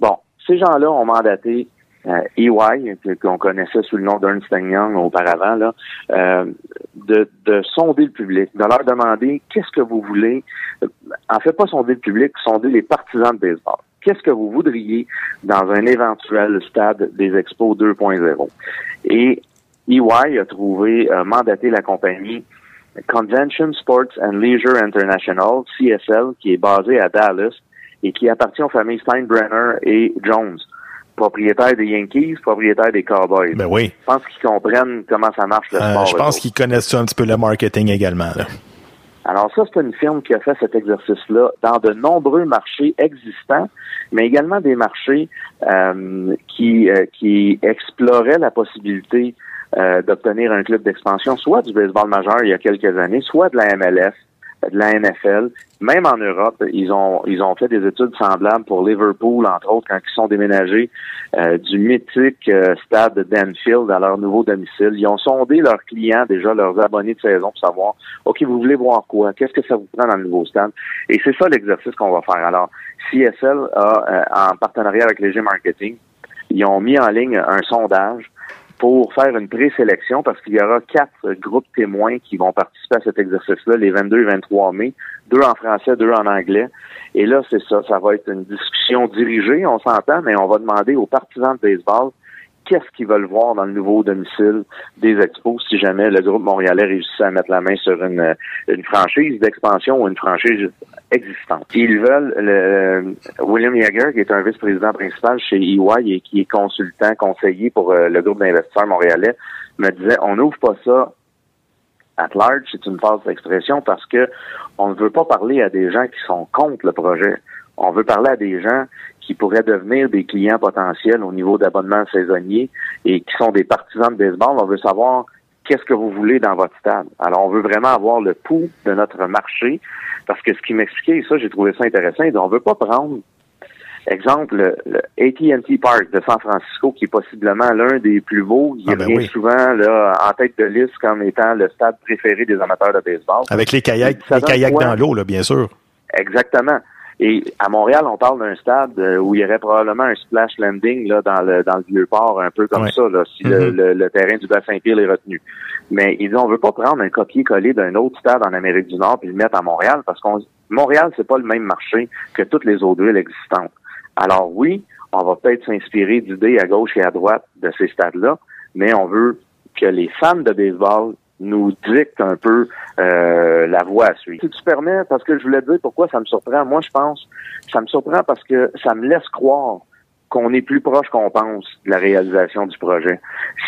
K: Bon, ces gens-là ont mandaté euh, EY, que- qu'on connaissait sous le nom d'Ernst Young auparavant, là, euh, de, de sonder le public, de leur demander qu'est-ce que vous voulez. Euh, En fait, pas sonder le public, sonder les partisans de baseball. Qu'est-ce que vous voudriez dans un éventuel stade des Expos 2.0? Et EY a trouvé, a mandaté la compagnie Convention Sports and Leisure International, CSL, qui est basée à Dallas et qui appartient aux familles Steinbrenner et Jones, propriétaires des Yankees, propriétaires des Cowboys.
H: Ben oui.
K: Je pense qu'ils comprennent comment ça marche le
H: Euh,
K: sport.
H: je pense qu'ils connaissent ça un petit peu le marketing également. Là.
K: Alors ça, c'est une firme qui a fait cet exercice-là dans de nombreux marchés existants, mais également des marchés euh, qui, euh, qui exploraient la possibilité euh, d'obtenir un club d'expansion, soit du baseball majeur il y a quelques années, soit de la MLS de la NFL. Même en Europe, ils ont ils ont fait des études semblables pour Liverpool, entre autres, quand ils sont déménagés euh, du mythique euh, stade d'Anfield à leur nouveau domicile. Ils ont sondé leurs clients, déjà leurs abonnés de saison, pour savoir, OK, vous voulez voir quoi? Qu'est-ce que ça vous prend dans le nouveau stade? Et c'est ça l'exercice qu'on va faire. Alors, CSL a, en partenariat avec les Marketing, ils ont mis en ligne un sondage pour faire une présélection parce qu'il y aura quatre groupes témoins qui vont participer à cet exercice-là les 22 et 23 mai, deux en français, deux en anglais. Et là, c'est ça, ça va être une discussion dirigée, on s'entend, mais on va demander aux partisans de baseball qu'est-ce qu'ils veulent voir dans le nouveau domicile des expos si jamais le groupe montréalais réussit à mettre la main sur une, une franchise d'expansion ou une franchise existante. Ils veulent, le, William Yeager, qui est un vice-président principal chez EY et qui est consultant, conseiller pour euh, le groupe d'investisseurs montréalais, me disait, on n'ouvre pas ça at large, c'est une fausse expression parce que on ne veut pas parler à des gens qui sont contre le projet. On veut parler à des gens qui pourraient devenir des clients potentiels au niveau d'abonnement saisonnier et qui sont des partisans de baseball. On veut savoir qu'est-ce que vous voulez dans votre stade. Alors, on veut vraiment avoir le pouls de notre marché parce que ce qui m'expliquait, ça, j'ai trouvé ça intéressant, on ne veut pas prendre Exemple, le, AT&T Park de San Francisco, qui est possiblement l'un des plus beaux, il ah ben revient souvent là, en tête de liste comme étant le stade préféré des amateurs de baseball.
H: Avec les kayaks, les kayaks dans l'eau, là, bien sûr.
K: Exactement. Et à Montréal, on parle d'un stade euh, où il y aurait probablement un splash landing là, dans le dans le vieux port, un peu comme ça, là, si mm-hmm. le, le, terrain du Bassin-Pire est retenu. Mais ils disent on veut pas prendre un copier-coller d'un autre stade en Amérique du Nord puis le mettre à Montréal parce qu'on Montréal, c'est pas le même marché que toutes les autres villes existantes. Alors oui, on va peut-être s'inspirer d'idées à gauche et à droite de ces stades-là, mais on veut que les fans de baseball nous dictent un peu euh, la voie à suivre. Si tu permets, parce que je voulais dire pourquoi ça me surprend. Moi, je pense, ça me surprend parce que ça me laisse croire qu'on est plus proche qu'on pense de la réalisation du projet.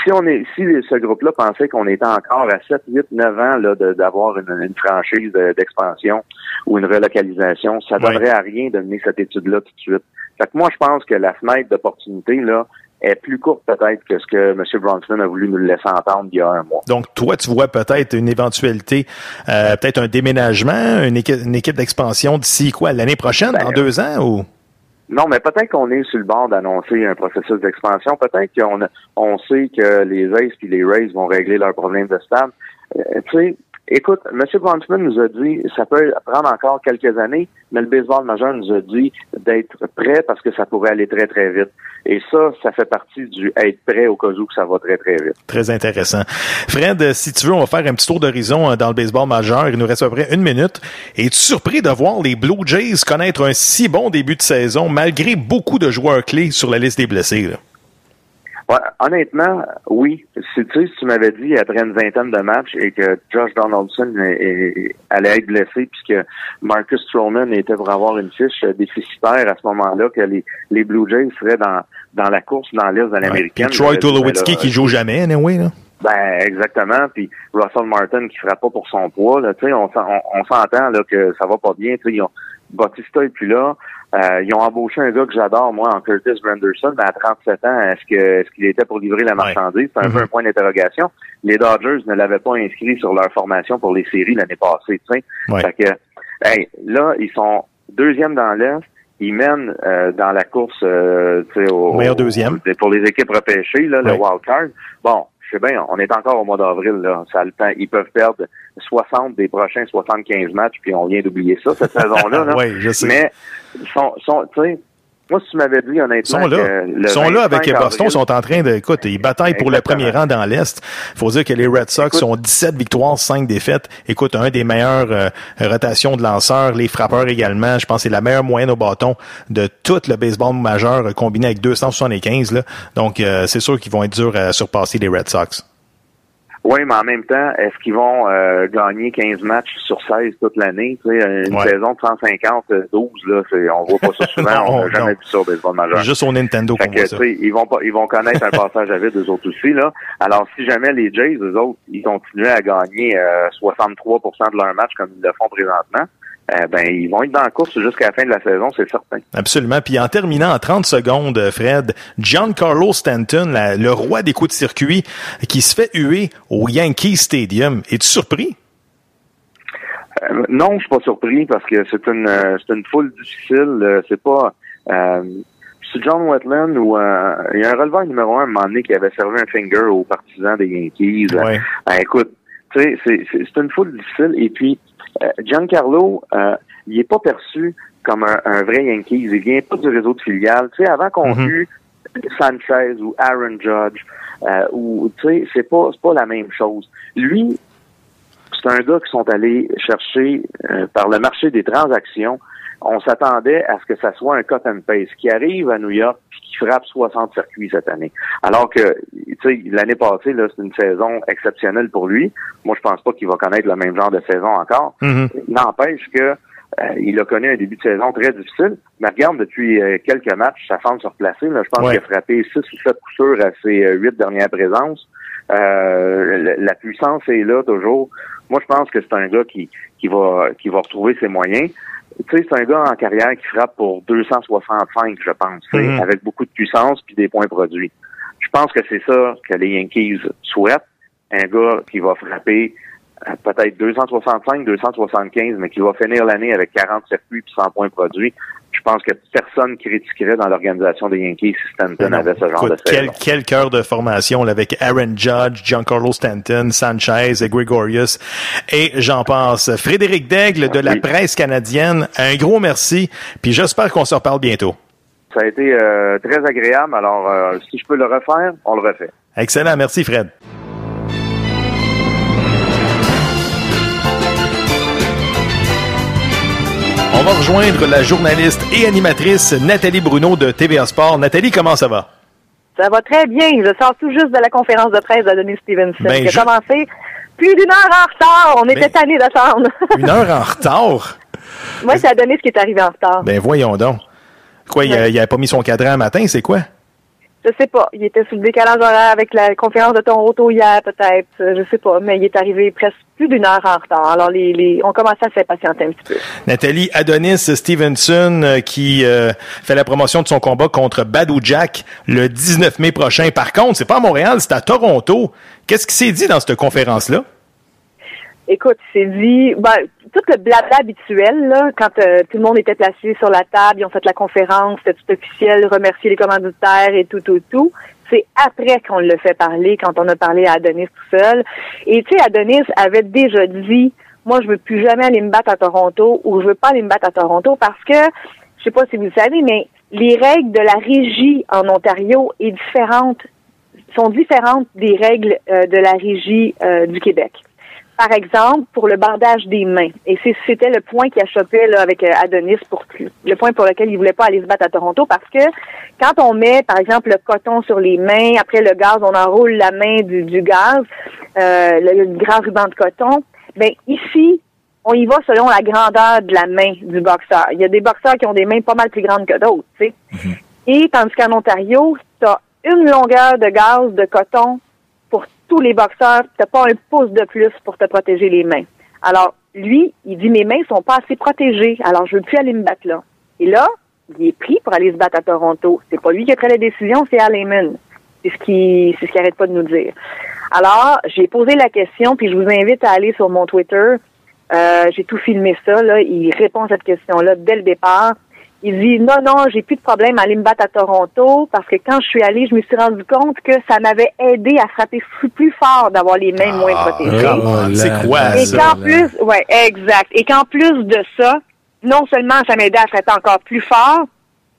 K: Si on est, si ce groupe-là pensait qu'on était encore à 7, 8, 9 ans là, d'avoir une, franchise d'expansion ou une relocalisation, ça ne donnerait à rien de mener cette étude-là tout de suite. Fait que moi, je pense que la fenêtre d'opportunité, là, est plus courte peut-être que ce que M. Bronson a voulu nous laisser entendre il y a un mois.
H: Donc, toi, tu vois peut-être une éventualité, euh, peut-être un déménagement, une équipe, d'expansion d'ici quoi, l'année prochaine, dans ben, deux ans ou?
K: Non, mais peut-être qu'on est sur le bord d'annoncer un processus d'expansion. Peut-être qu'on on sait que les Aces et les Rays vont régler leurs problèmes de stade. Euh, tu sais, écoute, M. Bronfman nous a dit ça peut prendre encore quelques années, mais le baseball majeur nous a dit d'être prêt parce que ça pourrait aller très, très vite. Et ça, ça fait partie du être prêt au cas où ça va très, très vite.
H: Très intéressant. Fred, si tu veux, on va faire un petit tour d'horizon euh, dans le baseball majeur. Il nous reste à peu près une minute. Es-tu surpris de voir les Blue Jays connaître un si bon début de saison malgré beaucoup de joueurs clés sur la liste des blessés? Là?
K: Honnêtement, oui. Si tu, si tu m'avais dit après une vingtaine de matchs et que Josh Donaldson allait être blessé puisque Marcus Stroman était pour avoir une fiche déficitaire à ce moment-là, que les, les Blue Jays seraient dans, dans la course dans l'Est de l'américaine.
H: Troy Tulowitzki qui joue jamais, anyway, là.
K: Ben exactement, puis Russell Martin qui fera pas pour son poids, là, tu sais, on, on, s'entend là que ça va pas bien, tu sais, Bautista est plus là. Euh, ils ont embauché un gars que j'adore, moi, en Curtis Granderson, mais à 37 ans, est-ce que est-ce qu'il était pour livrer la marchandise? C'est un peu mm-hmm. un point d'interrogation. Les Dodgers ne l'avaient pas inscrit sur leur formation pour les séries l'année passée, tu sais. Fait que, hey, là, ils sont deuxième dans l'Est. Ils mènent euh, dans la course euh, au,
H: meilleur deuxième.
K: pour les équipes repêchées, là, le wild card. Bon, je sais bien, on est encore au mois d'avril, là. Ça le temps. Ils peuvent perdre 60 des prochains 75 matchs, puis on vient d'oublier ça, cette saison-là. Là.
H: oui, je sais.
K: Mais, sont, sont, tu sais, moi, si tu m'avais dit honnêtement.
H: Sont là. Ils sont là avec Boston, ils sont en train de. Écoute, ils bataillent pour le premier rang dans l'Est. Il faut dire que les Red Sox sont 17 victoires, 5 défaites. Écoute, un des meilleurs euh, rotations de lanceurs, les frappeurs également. Je pense que c'est la meilleure moyenne au bâton de tout le baseball majeur euh, combiné avec 275. Là. Donc, euh, c'est sûr qu'ils vont être durs à surpasser les Red Sox.
K: Oui, mais en même temps, est-ce qu'ils vont euh, gagner 15 matchs sur 16 toute l'année? Tu sais, une saison de 150, 12, là, on voit pas ça souvent, on n'a jamais vu ça au baseball majeur.
H: Juste au Nintendo qu'on voit ça.
K: Ils vont, pas, ils vont connaître un passage à vide, eux autres aussi. là. Alors, si jamais les Jays, eux autres, ils continuaient à gagner 63% euh, de leurs matchs comme ils le font présentement, euh, ben, ils vont être dans la course jusqu'à la fin de la saison, c'est certain.
H: Absolument. Puis en terminant en 30 secondes, Fred, Giancarlo Stanton, le roi des coups de circuit, qui se fait huer au Yankee Stadium. Es-tu surpris?
K: Euh, non, je suis pas surpris parce que c'est une euh, c'est une foule difficile. C'est pas c'est John Wetland ou il y a un releveur numéro un à un moment donné qui avait servi un finger aux partisans des Yankees.
H: Ouais.
K: écoute, tu sais, c'est, c'est, c'est une foule difficile. Et puis Giancarlo, il est pas perçu comme un, un, vrai Yankees. Il vient pas du réseau de filiales. Tu sais, avant qu'on mm Sanchez ou Aaron Judge, ou tu sais, c'est pas c'est pas la même chose. Lui, c'est un gars qui sont allés chercher euh, par le marché des transactions. On s'attendait à ce que ça soit un cut and paste qui arrive à New York puis qui frappe 60 circuits cette année. Alors que, tu sais, l'année passée, là, c'est une saison exceptionnelle pour lui. Moi, je pense pas qu'il va connaître le même genre de saison encore.
H: Mm-hmm.
K: N'empêche que euh, il a connu un début de saison très difficile. Mais regarde, depuis euh, quelques matchs, sa forme se replacer. Là, je pense qu'il a frappé 6 ou 7 coups à ses huit dernières présences. la puissance est là toujours. Moi, je pense que c'est un gars qui, qui va qui va retrouver ses moyens. Tu sais, c'est un gars en carrière qui frappe pour 265, je pense,
H: Mhm.
K: avec beaucoup de puissance puis des points produits. Je pense que c'est ça que les Yankees souhaitent. Un gars qui va frapper euh, peut-être 265, 275, mais qui va finir l'année avec 40 circuits puis 100 points produits. Je pense que personne critiquerait dans l'organisation des Yankees si Stanton avait ce genre
H: Écoute,
K: de saison.
H: quel, quel cœur de formation là, avec Aaron Judge, Giancarlo Stanton, Sanchez et Gregorius et j'en passe. Frédéric Daigle de la presse canadienne, un gros merci, puis j'espère qu'on se reparle bientôt.
K: Ça a été euh, très agréable, alors euh, si je peux le refaire, on le refait.
H: Excellent, merci Fred. On va rejoindre la journaliste et animatrice Nathalie Bruno de TVA Sport. Nathalie, comment ça va?
L: Ça va très bien. Je sors tout juste de la conférence de presse d'Adonis Stevenson
H: Ben,
L: qui a
H: je-
L: commencé plus d'une heure en retard. On était
H: Ben-
L: tannés d'attendre.
H: Une heure en retard?
L: Moi, c'est Adonis qui est arrivé en retard.
H: Ben voyons donc. Quoi, il, a- il avait pas mis son cadran un matin, c'est quoi?
L: Je sais pas. Il était sous le décalage horaire avec la conférence de Toronto hier, peut-être. Euh, Je sais pas. Mais il est arrivé presque plus d'une heure en retard. Alors, les, les, on commençait à s'impatienter un petit peu.
H: Nathalie Adonis Stevenson euh, qui euh, fait la promotion de son combat contre Badou Jack le 19 mai prochain. Par contre, c'est pas à Montréal, c'est à Toronto. Qu'est-ce qui s'est dit dans cette conférence-là?
L: Écoute, c'est dit, ben, tout le blabla habituel, là, quand euh, tout le monde était placé sur la table, ils ont fait la conférence, c'était tout officiel, remercier les commanditaires et tout, tout, tout. C'est après qu'on le fait parler, quand on a parlé à Adonis tout seul. Et tu sais, Adonis avait déjà dit, moi, je veux plus jamais aller me battre à Toronto ou je veux pas aller me battre à Toronto parce que, je sais pas si vous le savez, mais les règles de la régie en Ontario est différentes, sont différentes des règles euh, de la régie euh, du Québec par exemple, pour le bandage des mains. Et c'était le point qui a chopé là, avec euh, Adonis, pour le point pour lequel il voulait pas aller se battre à Toronto, parce que quand on met, par exemple, le coton sur les mains, après le gaz, on enroule la main du, du gaz, euh, le, le grand ruban de coton, ben ici, on y va selon la grandeur de la main du boxeur. Il y a des boxeurs qui ont des mains pas mal plus grandes que d'autres, tu sais. Et tandis qu'en Ontario, tu as une longueur de gaz de coton tous les boxeurs. Tu pas un pouce de plus pour te protéger les mains. Alors, lui, il dit mes mains sont pas assez protégées, alors je veux plus aller me battre là. Et là, il est pris pour aller se battre à Toronto. C'est pas lui qui a pris la décision, c'est Al. C'est ce c'est ce qu'il arrête pas de nous dire. Alors, j'ai posé la question, puis je vous invite à aller sur mon Twitter. Euh, j'ai tout filmé ça, là. Il répond à cette question-là dès le départ. Il dit non, non, j'ai plus de problème à aller me battre à Toronto parce que quand je suis allé, je me suis rendu compte que ça m'avait aidé à frapper plus- plus fort d'avoir les mains moins protégées.
H: c'est quoi
L: Et
H: ça?
L: qu'en plus, ouais, exact. Et qu'en plus de ça, non seulement ça m'aidait à frapper encore plus fort,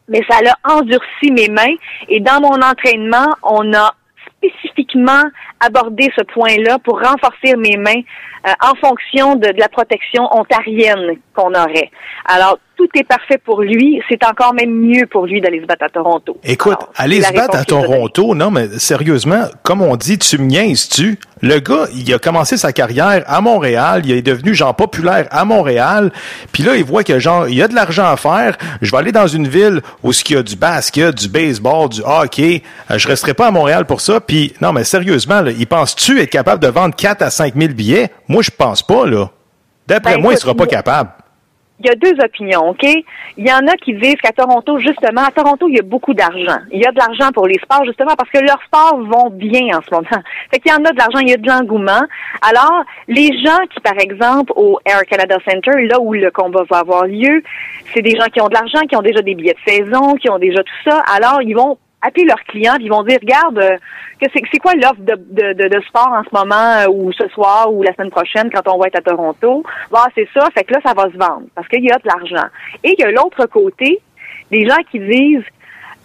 L: mais ça a endurci mes mains. Et dans mon entraînement, on a spécifiquement abordé ce point-là pour renforcer mes mains euh, en fonction de, de la protection ontarienne qu'on aurait. Alors, tout est parfait pour lui. C'est encore même mieux pour lui d'aller se battre à Toronto.
H: Écoute, aller se battre à Toronto, non, mais sérieusement, comme on dit, tu me niaises-tu? Le gars, il a commencé sa carrière à Montréal, il est devenu genre populaire à Montréal, puis là, il voit que genre, il y a de l'argent à faire, je vais aller dans une ville où il y a du basket, du baseball, du hockey, euh, je resterai pas à Montréal pour ça, puis non, mais sérieusement, là, il pense-tu être capable de vendre 4 à 5 000 billets? Moi, je pense pas, là. D'après
L: Ben,
H: moi, il sera pas capable.
L: Il y a deux opinions, OK? Il y en a qui disent qu'à Toronto, justement, à Toronto, il y a beaucoup d'argent. Il y a de l'argent pour les sports, justement, parce que leurs sports vont bien en ce moment. Fait qu'il y en a de l'argent, il y a de l'engouement. Alors, les gens qui, par exemple, au Air Canada Center, là où le combat va avoir lieu, c'est des gens qui ont de l'argent, qui ont déjà des billets de saison, qui ont déjà tout ça. Alors, ils vont appeler leurs clients, puis ils vont dire, regarde, euh, que c'est, c'est quoi l'offre de, de, de, de sport en ce moment, euh, ou ce soir, ou la semaine prochaine, quand on va être à Toronto? Bah, c'est ça, fait que là, ça va se vendre, parce qu'il y a de l'argent. Et il y a l'autre côté, des gens qui disent,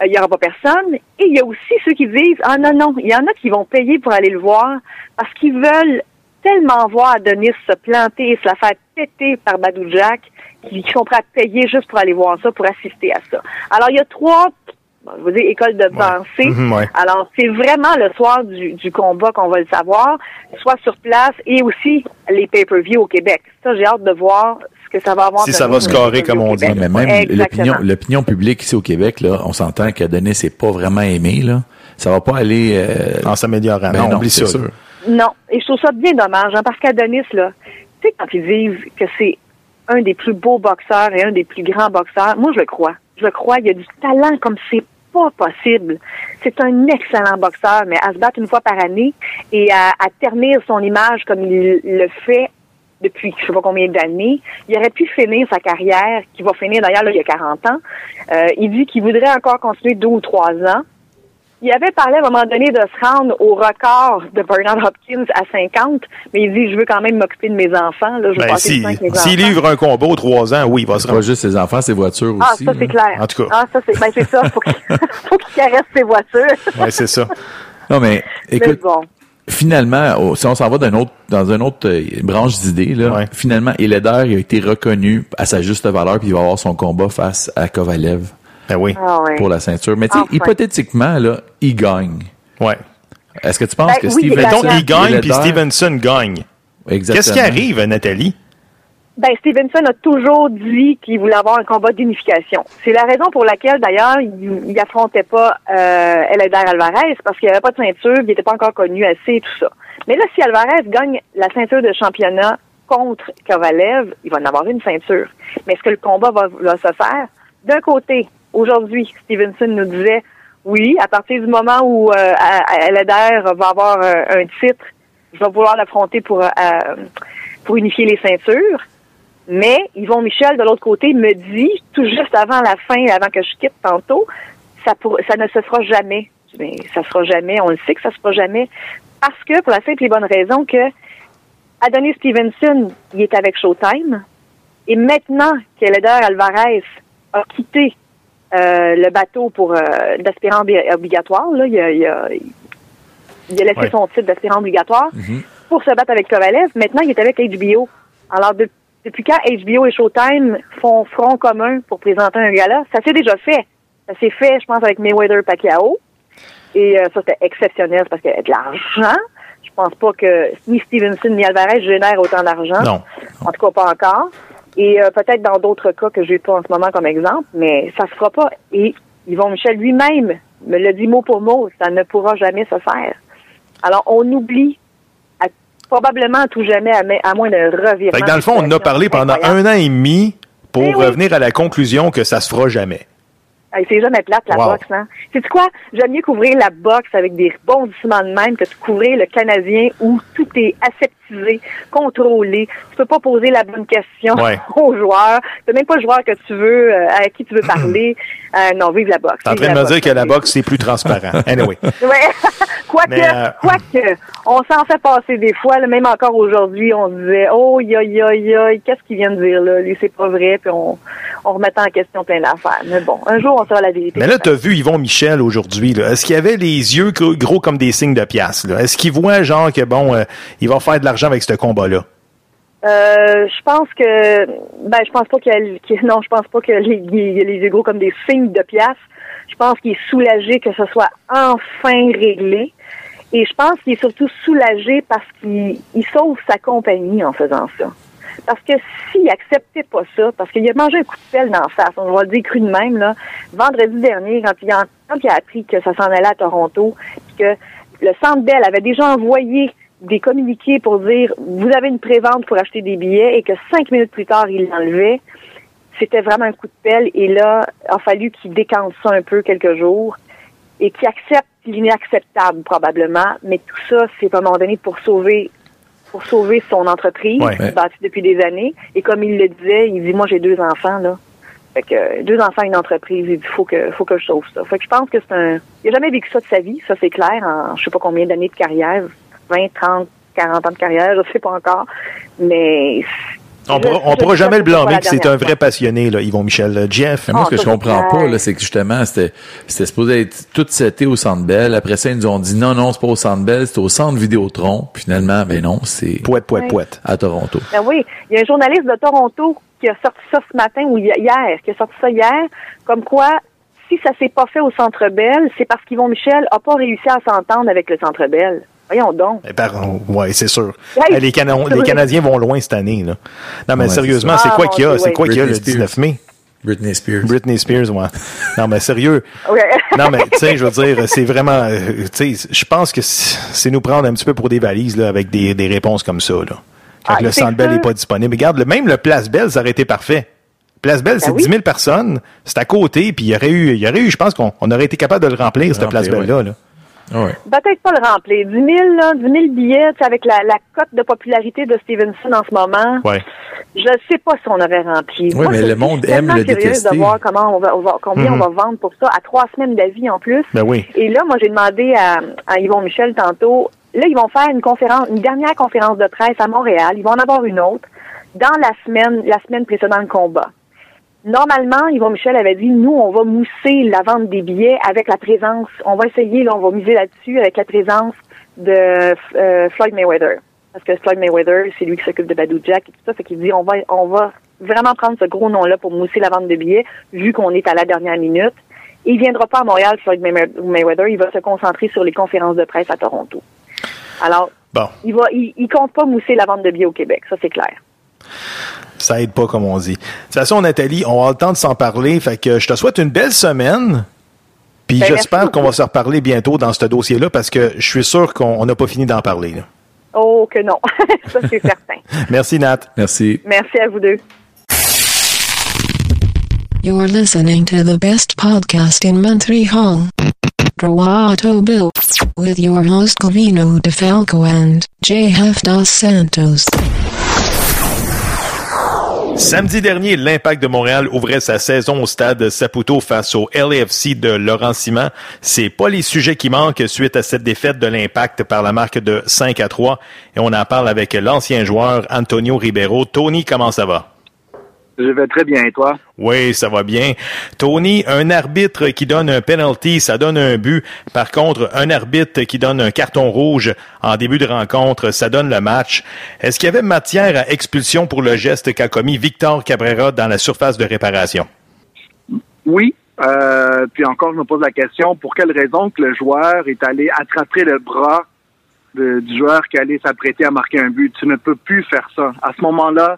L: euh, il n'y aura pas personne. Et il y a aussi ceux qui disent, ah non, non, il y en a qui vont payer pour aller le voir, parce qu'ils veulent tellement voir Adonis se planter et se la faire péter par Badou Jack, qu'ils sont prêts à payer juste pour aller voir ça, pour assister à ça. Alors, il y a trois je veux dire, école de pensée.
H: Mhm, ouais.
L: Alors, c'est vraiment le soir du, du combat qu'on va le savoir, soit sur place et aussi les pay-per-view au Québec. Ça, j'ai hâte de voir ce que ça va avoir.
H: Si ça va scorer, comme on dit.
I: Mais même l'opinion, l'opinion publique ici au Québec, là, on s'entend qu'Adonis n'est pas vraiment aimé, là. Ça va pas aller... Euh...
H: En s'améliorant.
I: Ben
H: non,
I: non, c'est sûr.
L: Non, et je trouve ça bien dommage, hein, parce qu'Adonis, là, tu sais, quand ils disent que c'est un des plus beaux boxeurs et un des plus grands boxeurs, moi, je le crois. Je le crois, il y a du talent comme c'est pas possible. C'est un excellent boxeur, mais à se battre une fois par année et à, ternir son image comme il le fait depuis je sais pas combien d'années, il aurait pu finir sa carrière, qui va finir d'ailleurs il y a 40 ans. Euh, il dit qu'il voudrait encore continuer deux ou trois ans. Il avait parlé à un moment donné de se rendre au record de Bernard Hopkins à 50, mais il dit je veux quand même m'occuper de mes enfants. Là, je veux
H: Ben,
L: passer
H: si, s'il livre un combat aux trois ans, oui, il va se
I: Pas
H: rendre.
I: juste ses enfants, ses voitures
L: Ah,
I: aussi.
L: ça c'est clair.
H: En tout cas.
L: Ah, ça c'est ben c'est ça, faut qu'il faut qu'il caresse ses voitures.
H: Ouais, c'est ça.
I: Non, mais
L: Mais
I: écoute,
L: bon.
I: finalement, oh, si on s'en va d'un autre, dans une autre euh, branche d'idées, là, finalement, Eléder il a été reconnu à sa juste valeur, puis il va avoir son combat face à Kovalev
H: Ben oui.
L: Ah ouais.
I: pour la ceinture. Mais tu sais,
L: Enfin.
I: hypothétiquement, là, il gagne.
H: Ouais.
I: Est-ce que tu penses
L: Ben
I: que
L: oui,
I: Steven
L: il
H: Mettons
L: gagne.
H: puis Stevenson gagne.
I: Exactement.
H: Qu'est-ce qui arrive, Nathalie?
L: Ben, Stevenson a toujours dit qu'il voulait avoir un combat d'unification. C'est la raison pour laquelle, d'ailleurs, il, il affrontait pas euh, Eléder Alvarez, parce qu'il n'y avait pas de ceinture, il n'était pas encore connu assez et tout ça. Mais là, si Alvarez gagne la ceinture de championnat contre Kovalev, il va en avoir une ceinture. Mais est-ce que le combat va, va se faire? D'un côté, aujourd'hui, Stevenson nous disait, oui, à partir du moment où euh, va avoir euh, un titre, je vais vouloir l'affronter pour, euh, pour unifier les ceintures. Mais Yvon Michel, de l'autre côté, me dit, tout juste avant la fin, avant que je quitte tantôt, ça, ça ne se fera jamais. Mais ça se fera jamais, on le sait que ça se fera jamais. Parce que, pour la simple et bonne raison que Adonis Stevenson, il est avec Showtime. Et maintenant qu'Eleder Alvarez a quitté euh, le bateau pour euh, d'aspirant obli- obligatoire, là, il a, il a, il a laissé
H: Ouais.
L: son titre d'aspirant obligatoire pour se battre avec Kovalev. Maintenant, il est avec HBO. Alors, de- depuis quand HBO et Showtime font front commun pour présenter un gala? Ça s'est déjà fait. Ça s'est fait, je pense, avec Mayweather Pacquiao. Et euh, ça, c'était exceptionnel parce qu'il y avait de l'argent. Je pense pas que ni Stevenson ni Alvarez génèrent autant d'argent.
H: Non.
L: En tout cas, pas encore. Et euh, peut-être dans d'autres cas que j'ai pas en ce moment comme exemple, mais ça se fera pas. Et Yvon Michel lui-même me l'a dit mot pour mot, ça ne pourra jamais se faire. Alors, on oublie à- probablement à tout jamais, à, moins d'un revirement.
H: Fait que dans le fond, on en a parlé pendant
L: incroyable.
H: un an et demi pour
L: Eh oui.
H: revenir à la conclusion que ça se fera jamais.
L: C'est jamais plate, la
H: Wow.
L: boxe, hein? Sais-tu quoi? J'aime mieux couvrir la boxe avec des rebondissements de même que de couvrir le Canadien où tout est aseptisé, contrôlé. Tu peux pas poser la bonne question
H: Ouais.
L: aux joueurs. Tu même pas le joueur que tu veux, euh, à qui tu veux parler. Euh, non, vive la boxe.
H: T'es en train de me dire que la boxe, c'est plus transparent. Anyway.
L: Quoique,
H: euh,
L: quoique, on s'en fait passer des fois, là, même encore aujourd'hui, on disait, oh, yo, yo, yo, qu'est-ce qu'il vient de dire là? Lui, c'est pas vrai, puis on, on remettait en question plein d'affaires. Mais bon, un jour, on saura la vérité.
H: Mais là, tu as vu Yvon Michel aujourd'hui. Est-ce qu'il avait les yeux gros, gros comme des signes de pièce? Est-ce qu'il voit genre que bon, euh, il va faire de l'argent avec ce combat-là?
L: Euh, je pense que ben je pense pas qu'il qu'il- non, je pense pas que les, les yeux gros comme des signes de pièce. Je pense qu'il est soulagé que ce soit enfin réglé. Et je pense qu'il est surtout soulagé parce qu'il il sauve sa compagnie en faisant ça. Parce que s'il acceptait pas ça, parce qu'il a mangé un coup de pelle dans la face, on va le dire cru de même, là, vendredi dernier, quand il a, quand il a appris que ça s'en allait à Toronto, que le Centre Bell avait déjà envoyé des communiqués pour dire vous avez une prévente pour acheter des billets et que cinq minutes plus tard, il l'enlevait. c'était vraiment un coup de pelle. Et là, il a fallu qu'il décante ça un peu quelques jours et qu'il accepte l'inacceptable probablement. Mais tout ça, c'est à un moment donné pour sauver pour sauver son entreprise
H: Ouais.
L: bâtie depuis des années. Et comme il le disait, il dit moi j'ai deux enfants là. Fait que euh, deux enfants, une entreprise, il dit faut que faut que je sauve ça. Fait que je pense que c'est un. Il a jamais vécu ça de sa vie, ça c'est clair, en je sais pas combien d'années de carrière, 20, 30, 40 ans de carrière, je sais pas encore. Mais
H: On
L: je-
H: pourra, jamais le blâmer que c'est un vrai passionné, là, Yvon Michel. Euh, Jeff.
I: Mais moi, ce que
L: Ah,
I: je
L: ça,
I: comprends pas, c'est que justement, c'était, c'était supposé être tout seté au Centre Bell. Après ça, ils nous ont dit non, non, c'est pas au Centre Bell, c'est au Centre Vidéotron. Puis finalement, ben non, c'est
H: Poète, poète, poète.
I: à Toronto.
L: Ben oui, il y a un journaliste de Toronto qui a sorti ça ce matin ou hi- hier, qui a sorti ça hier, comme quoi si ça s'est pas fait au Centre Bell, c'est parce qu'Yvon Michel a pas réussi à s'entendre avec le Centre Bell. Voyons donc.
H: Eh, pardon, ouais, c'est sûr.
L: Hey,
H: les, Cana-
L: c'est
H: les. Canadiens vont loin cette année. Là. Non, mais
I: Ouais,
H: sérieusement,
L: c'est
H: c'est quoi
L: Ah,
H: qu'il y a? C'est
L: oui.
H: quoi qu'il y a le
I: Britney
H: 19 mai?
I: Britney Spears.
H: Britney Spears, ouais. Non, mais sérieux. Non, mais tu sais, je veux dire, c'est vraiment, euh, tu sais, je pense que c'est c'est nous prendre un petit peu pour des valises là, avec des, des réponses comme ça. Là. Quand
L: Ah,
H: le
L: c'est
H: Centre Bell n'est pas disponible. Regarde, le, même le Place Bell, ça aurait été parfait. Place Bell, c'est
L: Ben oui.
H: 10 000 personnes, c'est à côté, puis il y aurait eu, il y aurait eu, je pense qu'on on aurait été capable de le remplir, cette Place Bell-là. là.
I: Ouais.
L: Peut-être pas le remplir. 10 000, là, 10 000 billets, avec la, la cote de popularité de Stevenson en ce moment.
H: Ouais.
L: Je ne sais pas si on aurait rempli.
I: Oui, mais le monde aime le
L: curieuse
I: détester.
L: de voir comment on va, on va- combien
H: Mhm.
L: on va vendre pour ça à trois semaines d'avis en plus.
H: Ben oui.
L: Et là, moi, j'ai demandé à, à Yvon Michel tantôt. Là, ils vont faire une conférence, une dernière conférence de presse à Montréal. Ils vont en avoir une autre dans la semaine, la semaine précédant le combat. Normalement, Yvon Michel avait dit, nous, on va mousser la vente des billets avec la présence, on va essayer, là, on va miser là-dessus avec la présence de euh, Floyd Mayweather. Parce que Floyd Mayweather, c'est lui qui s'occupe de Badou Jack et tout ça. Fait qu'il dit, on va, on va vraiment prendre ce gros nom-là pour mousser la vente de billets, vu qu'on est à la dernière minute. Il viendra pas à Montréal, Floyd May- Mayweather. Il va se concentrer sur les conférences de presse à Toronto. Alors,
H: Bon,
L: il va, il, il compte pas mousser la vente de billets au Québec. Ça, c'est clair.
H: Ça aide pas, comme on dit. De toute façon, Nathalie, on avoir le temps de s'en parler. Fait que je te souhaite une belle semaine. Puis
L: Ben,
H: j'espère qu'on va se reparler bientôt dans ce dossier-là parce que je suis sûr qu'on n'a pas fini d'en parler. là.
L: Oh, que non. ça, c'est certain.
H: Merci, Nat.
I: Merci.
L: Merci à vous deux.
M: You're listening to the best podcast in Montreal. Droito Bill. With your host Covino DeFalco and JF Dos Santos.
H: Samedi dernier, l'Impact de Montréal ouvrait sa saison au stade Saputo face au LAFC de Laurent Simon. C'est pas les sujets qui manquent suite à cette défaite de l'Impact par la marque de 5 à 3. Et on en parle avec l'ancien joueur Antonio Ribeiro. Tony, comment ça va?
N: Je vais très bien, et toi?
H: Oui, ça va bien. Tony, un arbitre qui donne un penalty, ça donne un but. Par contre, un arbitre qui donne un carton rouge en début de rencontre, ça donne le match. Est-ce qu'il y avait matière à expulsion pour le geste qu'a commis Victor Cabrera dans la surface de réparation?
N: Oui. Euh, puis encore, je me pose la question, pour quelle raison que le joueur est allé attraper le bras de- du joueur qui allait s'apprêter à marquer un but? Tu ne peux plus faire ça. À ce moment-là,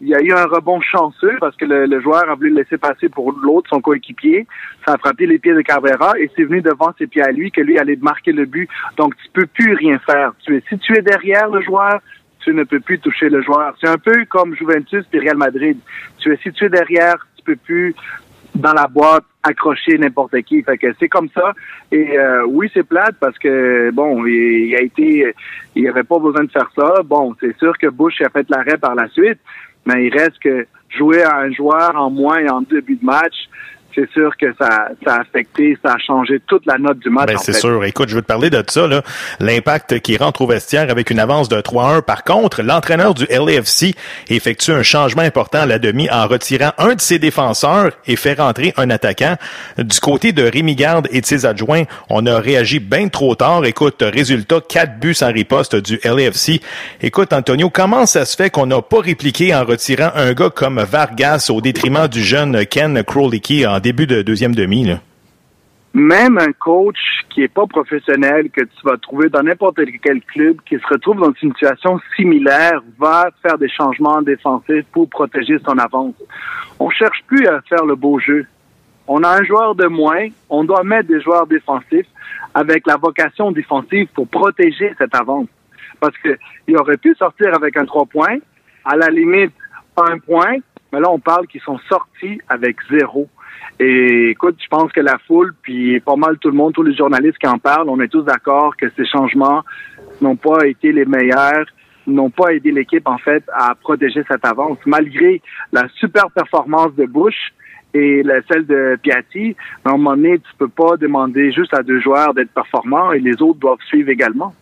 N: il y a eu un rebond chanceux parce que le, le joueur a voulu le laisser passer pour l'autre, son coéquipier. Ça a frappé les pieds de Cabrera et c'est venu devant ses pieds à lui que lui allait marquer le but. Donc, tu peux plus rien faire. Tu es, si tu es derrière le joueur, tu ne peux plus toucher le joueur. C'est un peu comme Juventus et Real Madrid. Tu es situé derrière, tu peux plus dans la boîte accrocher n'importe qui. Fait que c'est comme ça. Et euh, oui, c'est plate parce que bon, il, il a été, il avait pas besoin de faire ça. Bon, c'est sûr que Bush a fait l'arrêt par la suite, mais il reste que jouer à un joueur en moins en début de match, c'est sûr que ça, ça a affecté, ça a changé toute la note du match.
H: Ben,
N: en
H: c'est sûr. Écoute, je veux te parler de ça, là. L'impact qui rentre au vestiaire avec une avance de 3-1. Par contre, l'entraîneur du LAFC effectue un changement important à la demi en retirant un de ses défenseurs et fait rentrer un attaquant. Du côté de Rémi Garde et de ses adjoints, on a réagi bien trop tard. Écoute, résultat, quatre buts en riposte du LAFC. Écoute, Antonio, comment ça se fait qu'on n'a pas répliqué en retirant un gars comme Vargas au détriment du jeune Ken Krolicki en début de deuxième demi, là?
N: même un coach qui est pas professionnel, que tu vas trouver dans n'importe quel club, qui se retrouve dans une situation similaire, va faire des changements défensifs pour protéger son avance. On cherche plus à faire le beau jeu. On a un joueur de moins, on doit mettre des joueurs défensifs avec la vocation défensive pour protéger cette avance. Parce que il aurait pu sortir avec un trois points, à la limite un point, Mais là, on parle qu'ils sont sortis avec zéro. Et écoute, je pense que la foule, puis pas mal tout le monde, tous les journalistes qui en parlent, on est tous d'accord que ces changements n'ont pas été les meilleurs, n'ont pas aidé l'équipe, en fait, à protéger cette avance. Malgré la super performance de Bush et celle de Piatti, à un moment donné, tu peux pas demander juste à deux joueurs d'être performants et les autres doivent suivre également.